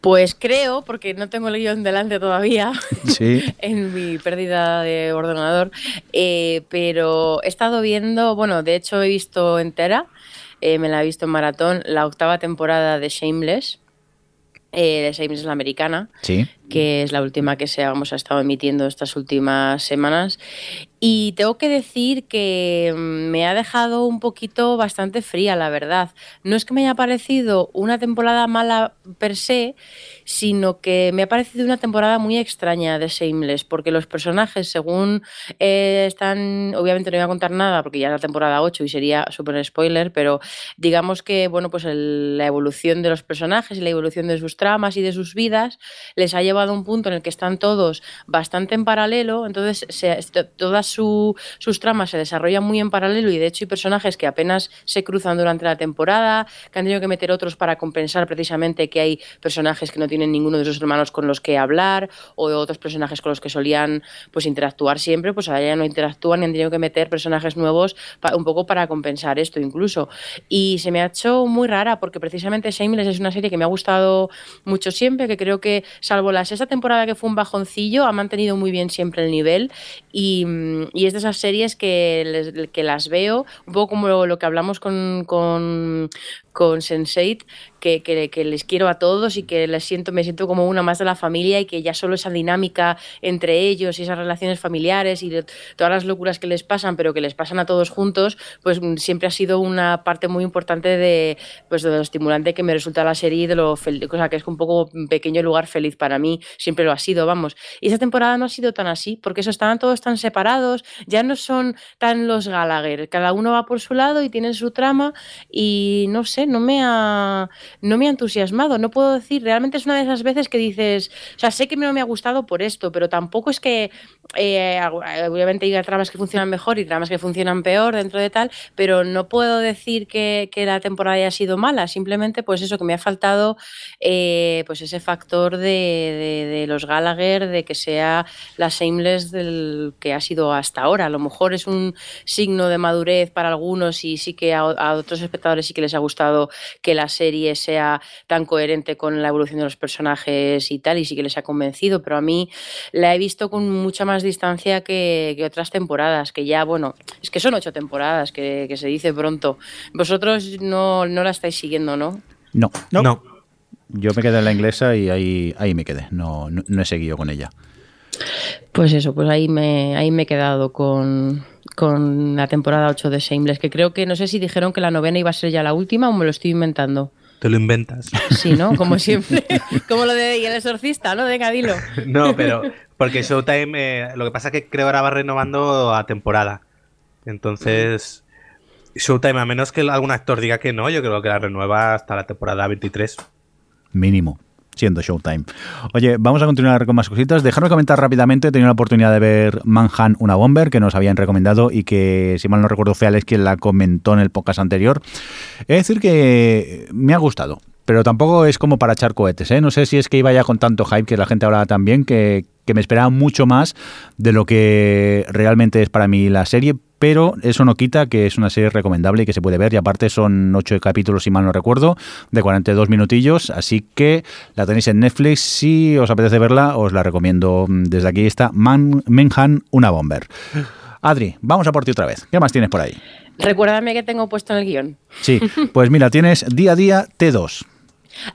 Speaker 2: Pues creo, porque no tengo el guion delante todavía, <laughs>
Speaker 1: Sí. <laughs>
Speaker 2: en mi pérdida de ordenador, eh, pero he estado viendo, bueno, de hecho he visto entera, eh, me la he visto en maratón, la octava temporada de Shameless, eh, de Shameless la americana,
Speaker 1: Sí.
Speaker 2: Que es la última que se vamos, ha estado emitiendo estas últimas semanas. Y tengo que decir que mm, me ha dejado un poquito bastante fría, la verdad. No es que me haya parecido una temporada mala per se, sino que me ha parecido una temporada muy extraña de Shameless, porque los personajes, según eh, están, obviamente no voy a contar nada, porque ya es la temporada 8 y sería súper spoiler, pero digamos que, bueno, pues la evolución de los personajes y la evolución de sus tramas y de sus vidas les ha llevado a un punto en el que están todos bastante en paralelo, entonces se- to- todas su- sus tramas se desarrollan muy en paralelo y de hecho hay personajes que apenas se cruzan durante la temporada, que han tenido que meter otros para compensar precisamente que hay personajes que no tienen ninguno de sus hermanos con los que hablar o otros personajes con los que solían pues interactuar siempre, pues ahora ya no interactúan y han tenido que meter personajes nuevos un poco para compensar esto incluso. Y se me ha hecho muy rara porque precisamente Shameless es una serie que me ha gustado mucho siempre, que creo que salvo la sexta temporada que fue un bajoncillo, ha mantenido muy bien siempre el nivel y, es de esas series que, que las veo, un poco como lo, lo que hablamos con, con, con Sense8, que, les quiero a todos y que les siento, me siento como una más de la familia y que ya solo esa dinámica entre ellos y esas relaciones familiares y todas las locuras que les pasan, pero que les pasan a todos juntos, pues siempre ha sido una parte muy importante de, pues, de lo estimulante que me resulta la serie de lo fel- o sea, que es un poco un pequeño lugar feliz para mí, siempre lo ha sido, vamos. Y esa temporada no ha sido tan así, porque eso estaban todos tan separados, ya no son tan los Gallagher, cada uno va por su lado y tienen su trama y no sé, no me ha no me ha entusiasmado, no puedo decir, realmente es una de esas veces que dices, o sea, sé que no me ha gustado por esto, pero tampoco es que eh, obviamente hay tramas que funcionan mejor y tramas que funcionan peor dentro de tal, pero no puedo decir que, que la temporada haya sido mala, simplemente pues eso, que me ha faltado eh, pues ese factor de, de- de los Gallagher, de que sea la Shameless del que ha sido hasta ahora. A lo mejor es un signo de madurez para algunos y sí que a, a otros espectadores sí que les ha gustado que la serie sea tan coherente con la evolución de los personajes y tal, y sí que les ha convencido, pero a mí la he visto con mucha más distancia que, que otras temporadas, que ya, bueno, es que son ocho temporadas, que, que se dice pronto. Vosotros no, no la estáis siguiendo, ¿no?
Speaker 1: No,
Speaker 4: No.
Speaker 3: No.
Speaker 1: yo me quedé en la inglesa y ahí, ahí me quedé. No, no, no he seguido con ella.
Speaker 2: Pues eso, pues ahí me, ahí me he quedado con, con la temporada 8 de Shameless, que creo que no sé si dijeron que la novena iba a ser ya la última o me lo estoy inventando.
Speaker 3: Te lo inventas.
Speaker 2: Sí, ¿no? Como <laughs> siempre. Como lo de y el exorcista, ¿no? Venga, dilo. <laughs>
Speaker 3: No, pero porque Showtime, eh, lo que pasa es que creo ahora va renovando a temporada. Entonces, Showtime, a menos que algún actor diga que no, yo creo que la renueva hasta la temporada 23.
Speaker 1: Mínimo siendo Showtime. Oye, vamos a continuar con más cositas. Dejarme comentar rápidamente, he tenido la oportunidad de ver Manhunt, una bomber, que nos habían recomendado y que, si mal no recuerdo, fue Alex quien la comentó en el podcast anterior. Es decir que me ha gustado. Pero tampoco es como para echar cohetes, ¿eh? No sé si es que iba ya con tanto hype que la gente hablaba también, que, que me esperaba mucho más de lo que realmente es para mí la serie, pero eso no quita que es una serie recomendable y que se puede ver y aparte son ocho capítulos si mal no recuerdo de 42 minutillos así que la tenéis en Netflix si os apetece verla os la recomiendo. Desde aquí está Man Menhan una bomber. Adri vamos a por ti otra vez. ¿qué más tienes por ahí?
Speaker 2: Recuérdame que tengo puesto en el guion.
Speaker 1: Sí pues mira tienes día a día T2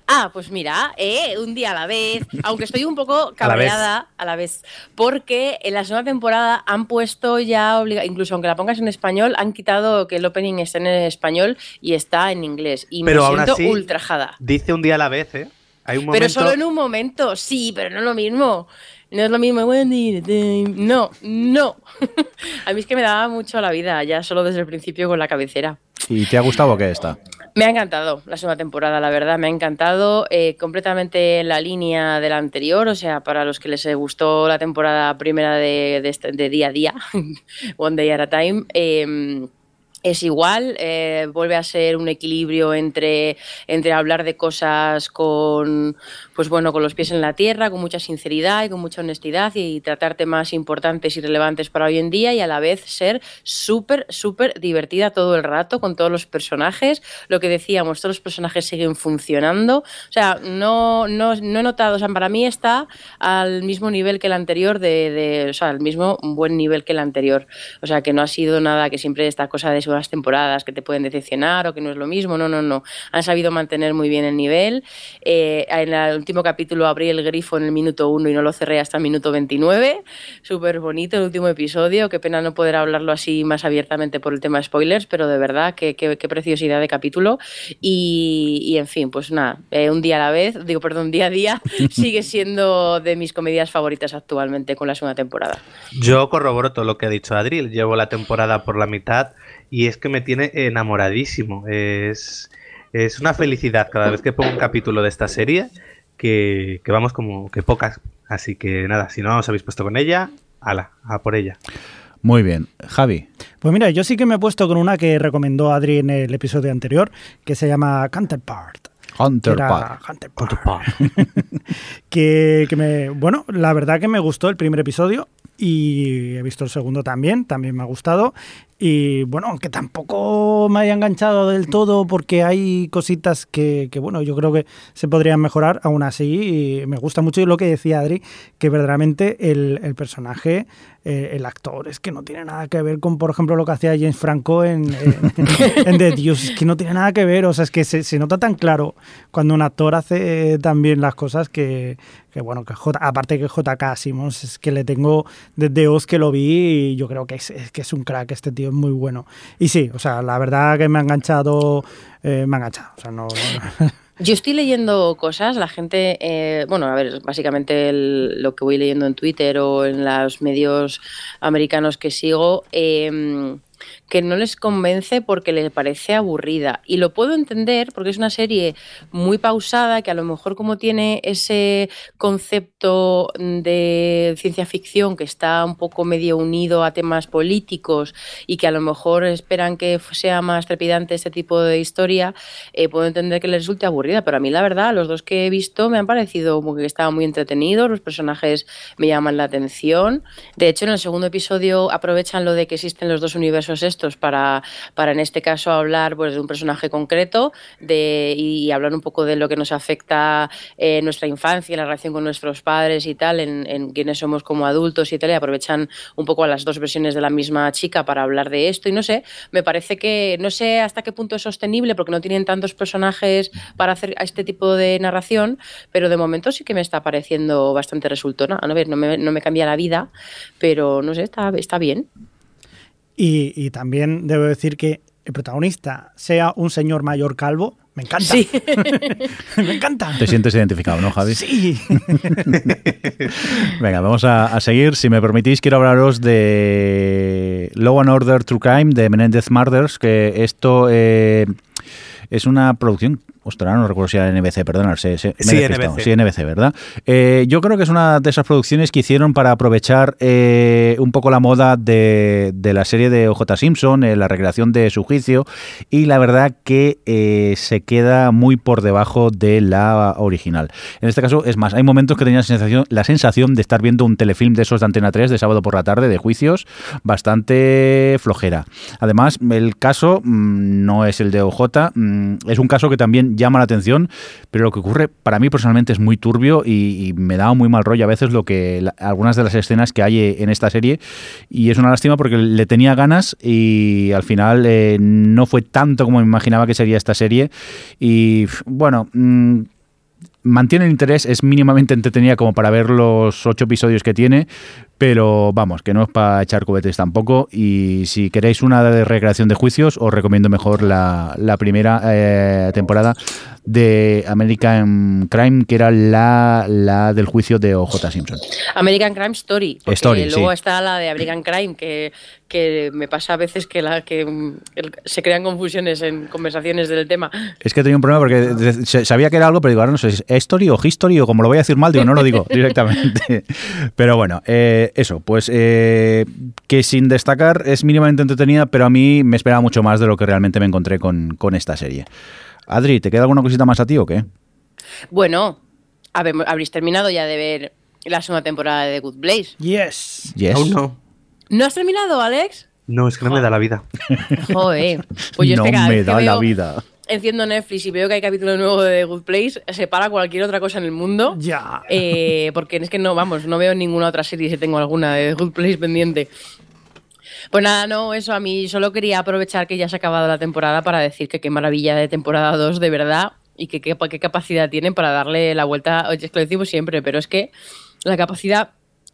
Speaker 2: Ah, pues mira, eh, un día a la vez, <laughs> aunque estoy un poco cabreada a la vez, porque en la segunda temporada han puesto ya, incluso aunque la pongas en español, han quitado que el opening esté en español y está en inglés. Y
Speaker 3: pero
Speaker 2: me siento
Speaker 3: así,
Speaker 2: ultrajada.
Speaker 3: Dice un día a la vez, ¿eh? Hay un
Speaker 2: momento... Pero solo en un momento, sí, pero no es lo mismo. No es lo mismo, no, no. <laughs> a mí es que me daba mucho la vida, ya solo desde el principio con la cabecera.
Speaker 1: ¿Y te ha gustado qué está?
Speaker 2: Me ha encantado la segunda temporada, la verdad, me ha encantado. Eh, completamente en la línea de la anterior, o sea, para los que les gustó la temporada primera de, de, este, día a día, <laughs> One Day at a Time. Eh, es igual, eh, vuelve a ser un equilibrio entre, entre hablar de cosas con, pues bueno, con los pies en la tierra, con mucha sinceridad y con mucha honestidad y tratar temas importantes y relevantes para hoy en día y a la vez ser súper, súper divertida todo el rato con todos los personajes. Lo que decíamos, todos los personajes siguen funcionando. O sea, no, no, no he notado, o para mí está al mismo nivel que el anterior, de, de, o sea, al mismo buen nivel que el anterior. O sea, que no ha sido nada que siempre esta cosa de unas temporadas que te pueden decepcionar o que no es lo mismo. No, no, no. Han sabido mantener muy bien el nivel. Eh, en el último capítulo abrí el grifo en el minuto 1 y no lo cerré hasta el minuto 29. Súper bonito el último episodio. Qué pena no poder hablarlo así más abiertamente por el tema de spoilers, pero de verdad, qué, qué, qué preciosidad de capítulo. Y, y, en fin, pues nada, eh, un día a la vez, digo, perdón, día a día, <laughs> sigue siendo de mis comedias favoritas actualmente con la segunda temporada.
Speaker 3: Yo corroboro todo lo que ha dicho Adri. Llevo la temporada por la mitad y es que me tiene enamoradísimo. Es, es una felicidad cada vez que pongo un capítulo de esta serie que, que, vamos como que pocas. Así que nada, si no os habéis puesto con ella, ala, a por ella.
Speaker 1: Muy bien. Javi.
Speaker 4: Pues mira, yo sí que me he puesto con una que recomendó Adri en el episodio anterior, que se llama Counterpart.
Speaker 1: Counterpart.
Speaker 4: Counterpart. <laughs> que, que me, bueno, la verdad que me gustó el primer episodio y he visto el segundo también, también me ha gustado. Y bueno, aunque tampoco me haya enganchado del todo porque hay cositas que, que, bueno, yo creo que se podrían mejorar aún así. Y me gusta mucho lo que decía Adri, que verdaderamente el, el personaje, eh, el actor, es que no tiene nada que ver con, por ejemplo, lo que hacía James Franco en, en, <laughs> en The Deuce. Es que no tiene nada que ver, o sea, es que se, se nota tan claro cuando un actor hace tan bien las cosas que, que bueno, que J, aparte que JK Simmons, es que le tengo desde Oz que lo vi y yo creo que es, es, que es un crack este tío, muy bueno. Y sí, o sea, la verdad que me ha enganchado, eh, me ha enganchado. <laughs>
Speaker 2: Yo estoy leyendo cosas, la gente, eh, bueno, a ver, básicamente lo que voy leyendo en Twitter o en los medios americanos que sigo, eh, que no les convence porque les parece aburrida. Y lo puedo entender porque es una serie muy pausada que a lo mejor como tiene ese concepto de ciencia ficción que está un poco medio unido a temas políticos y que a lo mejor esperan que sea más trepidante este tipo de historia, eh, puedo entender que les resulte aburrida. Pero a mí la verdad, los dos que he visto me han parecido como que estaban muy entretenidos, los personajes me llaman la atención. De hecho, en el segundo episodio aprovechan lo de que existen los dos universos estos para, para en este caso hablar pues, de un personaje concreto de, y hablar un poco de lo que nos afecta eh, nuestra infancia, la relación con nuestros padres y tal, en, en quiénes somos como adultos y tal, y aprovechan un poco a las dos versiones de la misma chica para hablar de esto y no sé, me parece que no sé hasta qué punto es sostenible porque no tienen tantos personajes para hacer este tipo de narración, pero de momento sí que me está pareciendo bastante resultona. A ver, no me, no me cambia la vida, pero no sé, está, está bien.
Speaker 4: Y, y, también debo decir que el protagonista sea un señor mayor calvo, Me encanta.
Speaker 2: Sí. <laughs>
Speaker 4: Me encanta.
Speaker 1: Te sientes identificado, ¿no, Javi?
Speaker 4: Sí. <laughs>
Speaker 1: Venga, vamos a, a seguir. Si me permitís, quiero hablaros de Law and Order True Crime de Menendez Murders, que esto eh, es una producción. Ostras, no recuerdo si era NBC, perdón. Sí, sí.
Speaker 3: NBC.
Speaker 1: Sí, NBC, ¿verdad? Eh, yo creo que es una de esas producciones que hicieron para aprovechar eh, un poco la moda de, de la serie de OJ Simpson, eh, la recreación de su juicio, y la verdad que eh, se queda muy por debajo de la original. En este caso, es más, hay momentos que tenía la sensación, la sensación de estar viendo un telefilm de esos de Antena 3 de sábado por la tarde, de juicios, bastante flojera. Además, el caso mm, no es el de OJ, mm, es un caso que también llama la atención, pero lo que ocurre para mí personalmente es muy turbio y, me da muy mal rollo a veces lo que algunas de las escenas que hay en esta serie. Y es una lástima porque le tenía ganas y al final eh, no fue tanto como me imaginaba que sería esta serie. Y bueno... mm, mantiene el interés, es mínimamente entretenida como para ver los ocho episodios que tiene, pero vamos, que no es para echar cubetes tampoco. Y si queréis una de recreación de juicios, os recomiendo mejor la, la primera eh, temporada de American Crime, que era la, la del juicio de OJ Simpson.
Speaker 2: American Crime Story. Porque
Speaker 1: Story,
Speaker 2: luego
Speaker 1: sí.
Speaker 2: está la de American Crime, que, que me pasa a veces que, la, que se crean confusiones en conversaciones del tema.
Speaker 1: Es que tenía un problema porque sabía que era algo, pero digo, ahora no sé si es Story o History o como lo voy a decir mal, digo, no lo digo <laughs> directamente. Pero bueno, eh, eso, pues eh, que sin destacar es mínimamente entretenida, pero a mí me esperaba mucho más de lo que realmente me encontré con, con esta serie. Adri, ¿te queda alguna cosita más a ti o qué?
Speaker 2: Bueno, habréis terminado ya de ver la segunda temporada de The Good Place.
Speaker 4: Yes.
Speaker 1: Yes.
Speaker 3: Aún no.
Speaker 2: ¿No has terminado, Alex?
Speaker 3: No, es que no me da la vida.
Speaker 2: Joder. Pues yo es
Speaker 1: no
Speaker 2: que cada
Speaker 1: me
Speaker 2: vez que
Speaker 1: da la vida.
Speaker 2: Enciendo Netflix y veo que hay capítulo nuevo de The Good Place, se para cualquier otra cosa en el mundo.
Speaker 4: Ya.
Speaker 2: Eh, porque es que no, vamos, no veo ninguna otra serie si tengo alguna de The Good Place pendiente. Pues nada, no, eso a mí solo quería aprovechar que ya se ha acabado la temporada para decir que qué maravilla de temporada 2 de verdad y que qué, qué capacidad tienen para darle la vuelta, oye, es que lo decimos siempre, pero es que la capacidad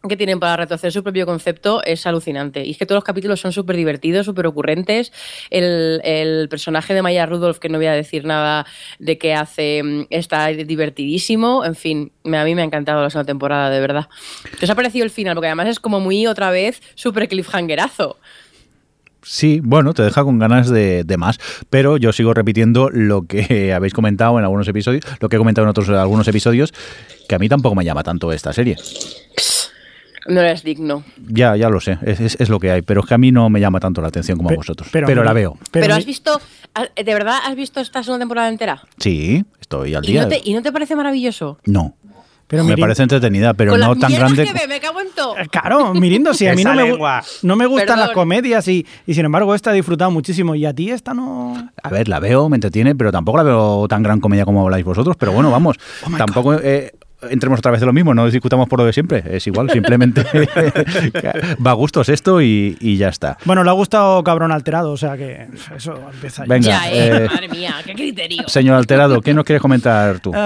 Speaker 2: que tienen para retorcer su propio concepto es alucinante. Y es que todos los capítulos son súper divertidos, súper ocurrentes. El, el personaje de Maya Rudolph, que no voy a decir nada de qué hace, mm, está divertidísimo. En fin, me- a mí me ha encantado la segunda temporada, de verdad. ¿Qué os ha parecido el final? Porque además es como muy, otra vez, súper cliffhangerazo.
Speaker 1: Sí, bueno, te deja con ganas de, de más, pero yo sigo repitiendo lo que <laughs> habéis comentado en algunos episodios, lo que he comentado en otros algunos episodios, que a mí tampoco me llama tanto esta serie.
Speaker 2: No eres digno.
Speaker 1: Ya, ya lo sé, es, es- es lo que hay, pero es que a mí no me llama tanto la atención como a vosotros.
Speaker 4: pero
Speaker 1: Pero, la veo.
Speaker 2: Pero,
Speaker 4: Pero
Speaker 2: has visto, has- ¿de verdad has visto esta segunda temporada entera?
Speaker 1: Sí, estoy al
Speaker 2: ¿Y
Speaker 1: día.
Speaker 2: no, te, ¿Y no te parece maravilloso?
Speaker 1: No.
Speaker 4: Pero
Speaker 1: me
Speaker 4: Mirin-
Speaker 1: parece entretenida, pero
Speaker 2: Con
Speaker 1: no
Speaker 2: las
Speaker 1: tan grande.
Speaker 2: que ve, me cago en todo.
Speaker 4: Eh, Claro, Mirindo, si a <laughs> mí no me, no me gustan
Speaker 2: Perdón.
Speaker 4: las comedias y, y sin embargo esta he disfrutado muchísimo y a ti esta no...
Speaker 1: A ver, la veo, me entretiene, pero tampoco la veo tan gran comedia como habláis vosotros. Pero bueno, vamos,
Speaker 4: Oh
Speaker 1: tampoco eh, entremos otra vez en lo mismo, no discutamos por lo de siempre. Es igual, <laughs> simplemente <laughs> va a gustos esto y, y ya está.
Speaker 4: Bueno, le ha gustado Cabrón Alterado, o sea que eso empieza ya.
Speaker 1: Venga,
Speaker 2: ya, eh,
Speaker 1: eh,
Speaker 2: madre mía, qué criterio.
Speaker 1: Señor Alterado, ¿qué nos quieres comentar tú? <laughs>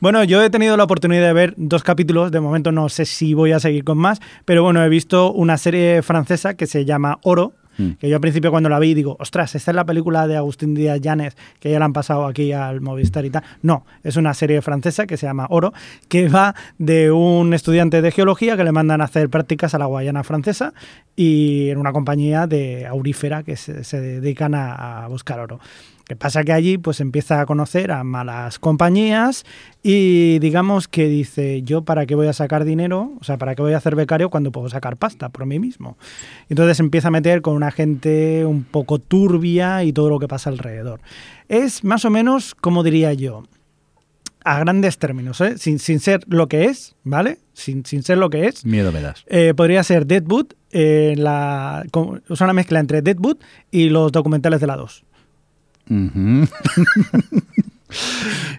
Speaker 4: Bueno, yo he tenido la oportunidad de ver dos capítulos, de momento no sé si voy a seguir con más, pero bueno, he visto una serie francesa que se llama Oro,
Speaker 1: Mm.
Speaker 4: que yo al principio cuando la vi digo, ostras, esta es la película de Agustín Díaz Llanes que ya la han pasado aquí al Movistar y tal. No, es una serie francesa que se llama Oro, que va de un estudiante de geología que le mandan a hacer prácticas a la Guayana francesa y en una compañía de aurífera que se, se dedican a, a buscar oro. Que pasa que allí pues empieza a conocer a malas compañías y digamos que dice, yo para qué voy a sacar dinero, o sea, para qué voy a hacer becario cuando puedo sacar pasta por mí mismo. Entonces empieza a meter con una gente un poco turbia y todo lo que pasa alrededor. Es más o menos, como diría yo, a grandes términos, ¿eh? sin, sin ser lo que es, ¿vale? Sin, sin ser lo que es.
Speaker 1: Miedo me das.
Speaker 4: Eh, podría ser Deadwood, eh, la, con- es una mezcla entre Deadwood y los documentales de la 2. <laughs>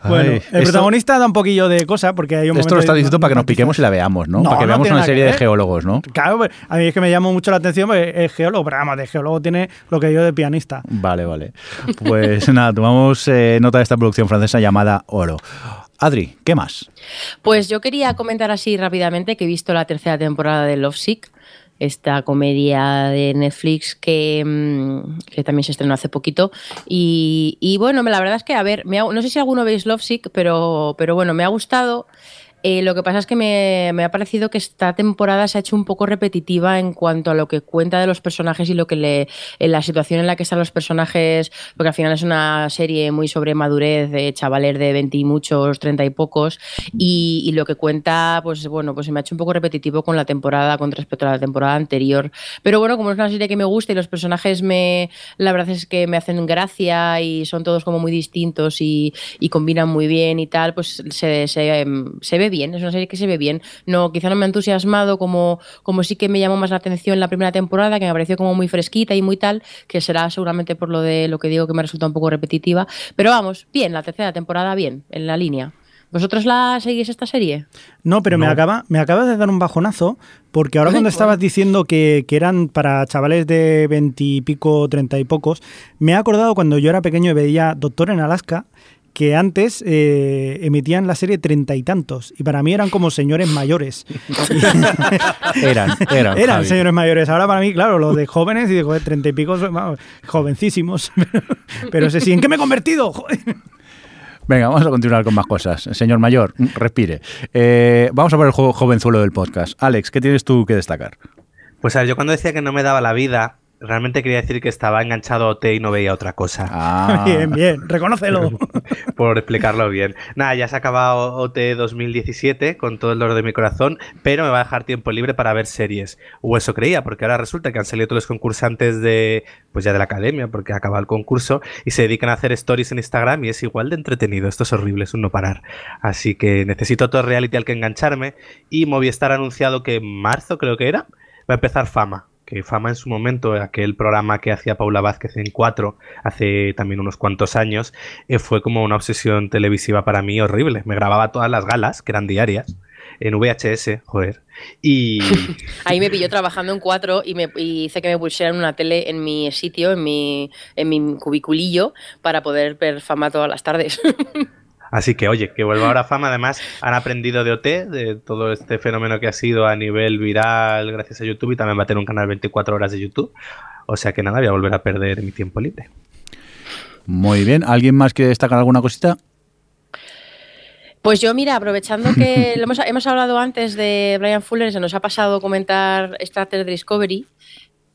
Speaker 4: Bueno,
Speaker 1: Ay,
Speaker 4: el
Speaker 1: esto-
Speaker 4: protagonista da un poquillo de cosa porque hay un
Speaker 1: Esto lo
Speaker 4: de-
Speaker 1: diciendo para que nos piquemos y la veamos, ¿no?
Speaker 4: No,
Speaker 1: para que
Speaker 4: no
Speaker 1: veamos una serie de geólogos, ¿no?
Speaker 4: Claro, pues, a mí es que me llama mucho la atención porque es geólogo, pero de geólogo tiene lo que yo de pianista.
Speaker 1: Vale, vale. Pues <laughs> nada, tomamos eh, nota de esta producción francesa llamada Oro. Adri, ¿qué más?
Speaker 2: Pues yo quería comentar así rápidamente que he visto la tercera temporada de Love Sick, esta comedia de Netflix que, mm, que también se estrenó hace poquito. Y, y bueno, la verdad es que, a ver, me ha- no sé si alguno veis Lovesick, pero, pero bueno, me ha gustado. Eh, lo que pasa es que me, me ha parecido que esta temporada se ha hecho un poco repetitiva en cuanto a lo que cuenta de los personajes y lo que le, en la situación en la que están los personajes, porque al final es una serie muy sobre madurez de chavales de 20 y muchos, 30 y pocos, y, y lo que cuenta, pues bueno, pues se me ha hecho un poco repetitivo con la temporada, con respecto a la temporada anterior. Pero bueno, como es una serie que me gusta y los personajes me, la verdad es que me hacen gracia y son todos como muy distintos y, y combinan muy bien y tal, pues se, se, se ve bien, es una serie que se ve bien. No, quizá no me ha entusiasmado como, como sí que me llamó más la atención la primera temporada, que me pareció como muy fresquita y muy tal, que será seguramente por lo de lo que digo que me resulta un poco repetitiva. Pero vamos, bien, la tercera temporada bien, en la línea. ¿Vosotros la seguís esta serie?
Speaker 4: No, pero Me, acaba, me acaba de dar un bajonazo, porque ahora <laughs> cuando estabas diciendo que, que eran para chavales de veintipico, treinta y pocos, me he acordado cuando yo era pequeño y veía Doctor en Alaska, que antes eh, emitían la serie treinta y tantos, y para mí eran como señores mayores. <laughs>
Speaker 1: Eran, eran.
Speaker 4: Eran
Speaker 1: Javi.
Speaker 4: señores mayores. Ahora para mí, claro, los de jóvenes y de treinta y pico, vamos, jovencísimos. <laughs> Pero, pero sé si, ¿en qué me he convertido? Joder.
Speaker 1: Venga, vamos a continuar con más cosas. Señor mayor, respire. Eh, vamos a ver el juego jovenzuelo del podcast. Alex, ¿qué tienes tú que destacar?
Speaker 3: Pues a ver, yo cuando decía que no me daba la vida, realmente quería decir que estaba enganchado a OT y no veía otra cosa.
Speaker 1: Ah, <laughs>
Speaker 4: Bien, bien, reconócelo. <laughs>
Speaker 3: por explicarlo bien. Nada, ya se ha acabado OT 2017 con todo el dolor de mi corazón, pero me va a dejar tiempo libre para ver series. O eso creía, porque ahora resulta que han salido todos los concursantes de, pues ya de la academia, porque ha acabado el concurso, y se dedican a hacer stories en Instagram y es igual de entretenido. Esto es horrible, es un no parar. Así que necesito todo reality al que engancharme y Movistar ha anunciado que en marzo, creo que era, va a empezar Fama. Que Fama en su momento, aquel programa que hacía Paula Vázquez en 4 hace también unos cuantos años, eh, fue como una obsesión televisiva para mí horrible. Me grababa todas las galas, que eran diarias, en VHS, joder. Y <laughs>
Speaker 2: Ahí me pilló trabajando en cuatro y, me, hice que me pusieran una tele en mi sitio, en mi, en mi cubiculillo, para poder ver fama todas las tardes. <laughs>
Speaker 3: así que, oye, que vuelva ahora Fama. Además, han aprendido de OT, de todo este fenómeno que ha sido a nivel viral gracias a YouTube y también va a tener un canal 24 horas de YouTube. O sea que nada, voy a volver a perder mi tiempo libre.
Speaker 1: muy bien. ¿Alguien más quiere destacar alguna cosita?
Speaker 2: Pues yo, mira, aprovechando que <laughs> lo hemos, hemos hablado antes de Brian Fuller, se nos ha pasado comentar Star Trek Discovery,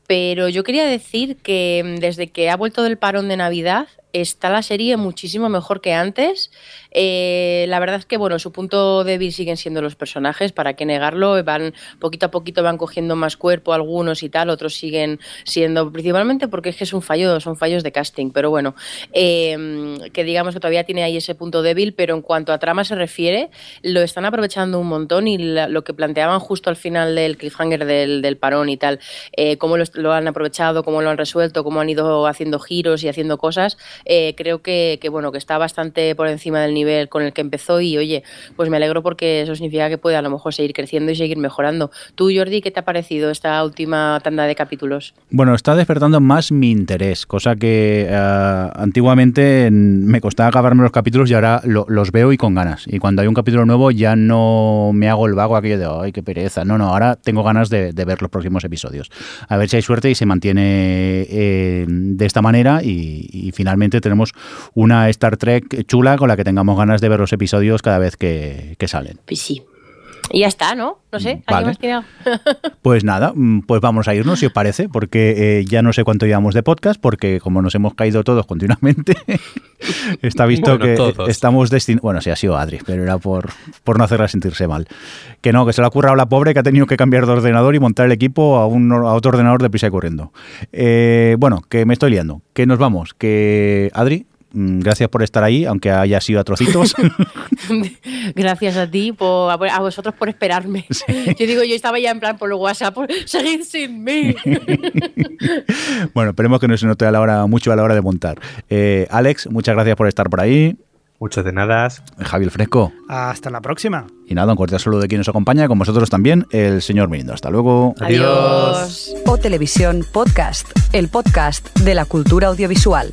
Speaker 2: pero yo quería decir que mm, desde que ha vuelto del parón de Navidad está la serie muchísimo mejor que antes. Eh, la verdad es que, bueno, su punto débil siguen siendo los personajes, para qué negarlo. Van poquito a poquito van cogiendo más cuerpo algunos y tal, otros siguen siendo, principalmente porque es que es un fallo, son fallos de casting, pero bueno, eh, que digamos que todavía tiene ahí ese punto débil, pero en cuanto a trama se refiere, lo están aprovechando un montón y lo que planteaban justo al final del cliffhanger del, del parón y tal, eh, cómo lo, lo han aprovechado, cómo lo han resuelto, cómo han ido haciendo giros y haciendo cosas, eh, creo que, que, bueno, que está bastante por encima del nivel con el que empezó y oye, pues me alegro porque eso significa que puede a lo mejor seguir creciendo y seguir mejorando. Tú, Jordi, ¿qué te ha parecido esta última tanda de capítulos?
Speaker 1: Bueno, está despertando más mi interés, cosa que eh, antiguamente en- me costaba acabarme los capítulos y ahora lo- los veo y con ganas. Y cuando hay un capítulo nuevo ya no me hago el vago aquello de, ay, qué pereza. No, no, ahora tengo ganas de, ver los próximos episodios. A ver si hay suerte y se mantiene eh, de esta manera y finalmente tenemos una Star Trek chula con la que tengamos ganas de ver los episodios cada vez que, que salen.
Speaker 2: Pues sí. Y ya está, ¿no? No sé, ¿alguien
Speaker 1: Vale.
Speaker 2: más tiene algo? <laughs>
Speaker 1: Pues nada, mm, pues vamos a irnos si os parece, porque eh, ya no sé cuánto llevamos de podcast, porque como nos hemos caído todos continuamente, <laughs> está visto
Speaker 3: Bueno,
Speaker 1: que
Speaker 3: todos.
Speaker 1: estamos destinados... Bueno, sí ha sido Adri, pero era por, por no hacerla sentirse mal. Que no, que se le ha currado la pobre que ha tenido que cambiar de ordenador y montar el equipo a, un, a otro ordenador de prisa y corriendo. Eh, bueno, que me estoy liando, que nos vamos, que Adri... mm, Gracias por estar ahí, aunque haya sido a trocitos. <laughs>
Speaker 2: Gracias a ti, por, a vosotros por esperarme. Yo digo, yo estaba ya en plan por el WhatsApp, por, seguid sin mí. <laughs>
Speaker 1: bueno, esperemos que no se note a la hora, mucho a la hora de montar. Eh, Alex, muchas gracias por estar por ahí.
Speaker 3: Mucho de nada.
Speaker 1: Javier Fresco.
Speaker 4: Hasta la próxima.
Speaker 1: Y nada, un cordial saludo de quien nos acompaña, con vosotros también, el señor Mirindo. Hasta luego.
Speaker 3: Adiós.
Speaker 2: Adiós.
Speaker 7: O Televisión Podcast, el podcast de la cultura audiovisual.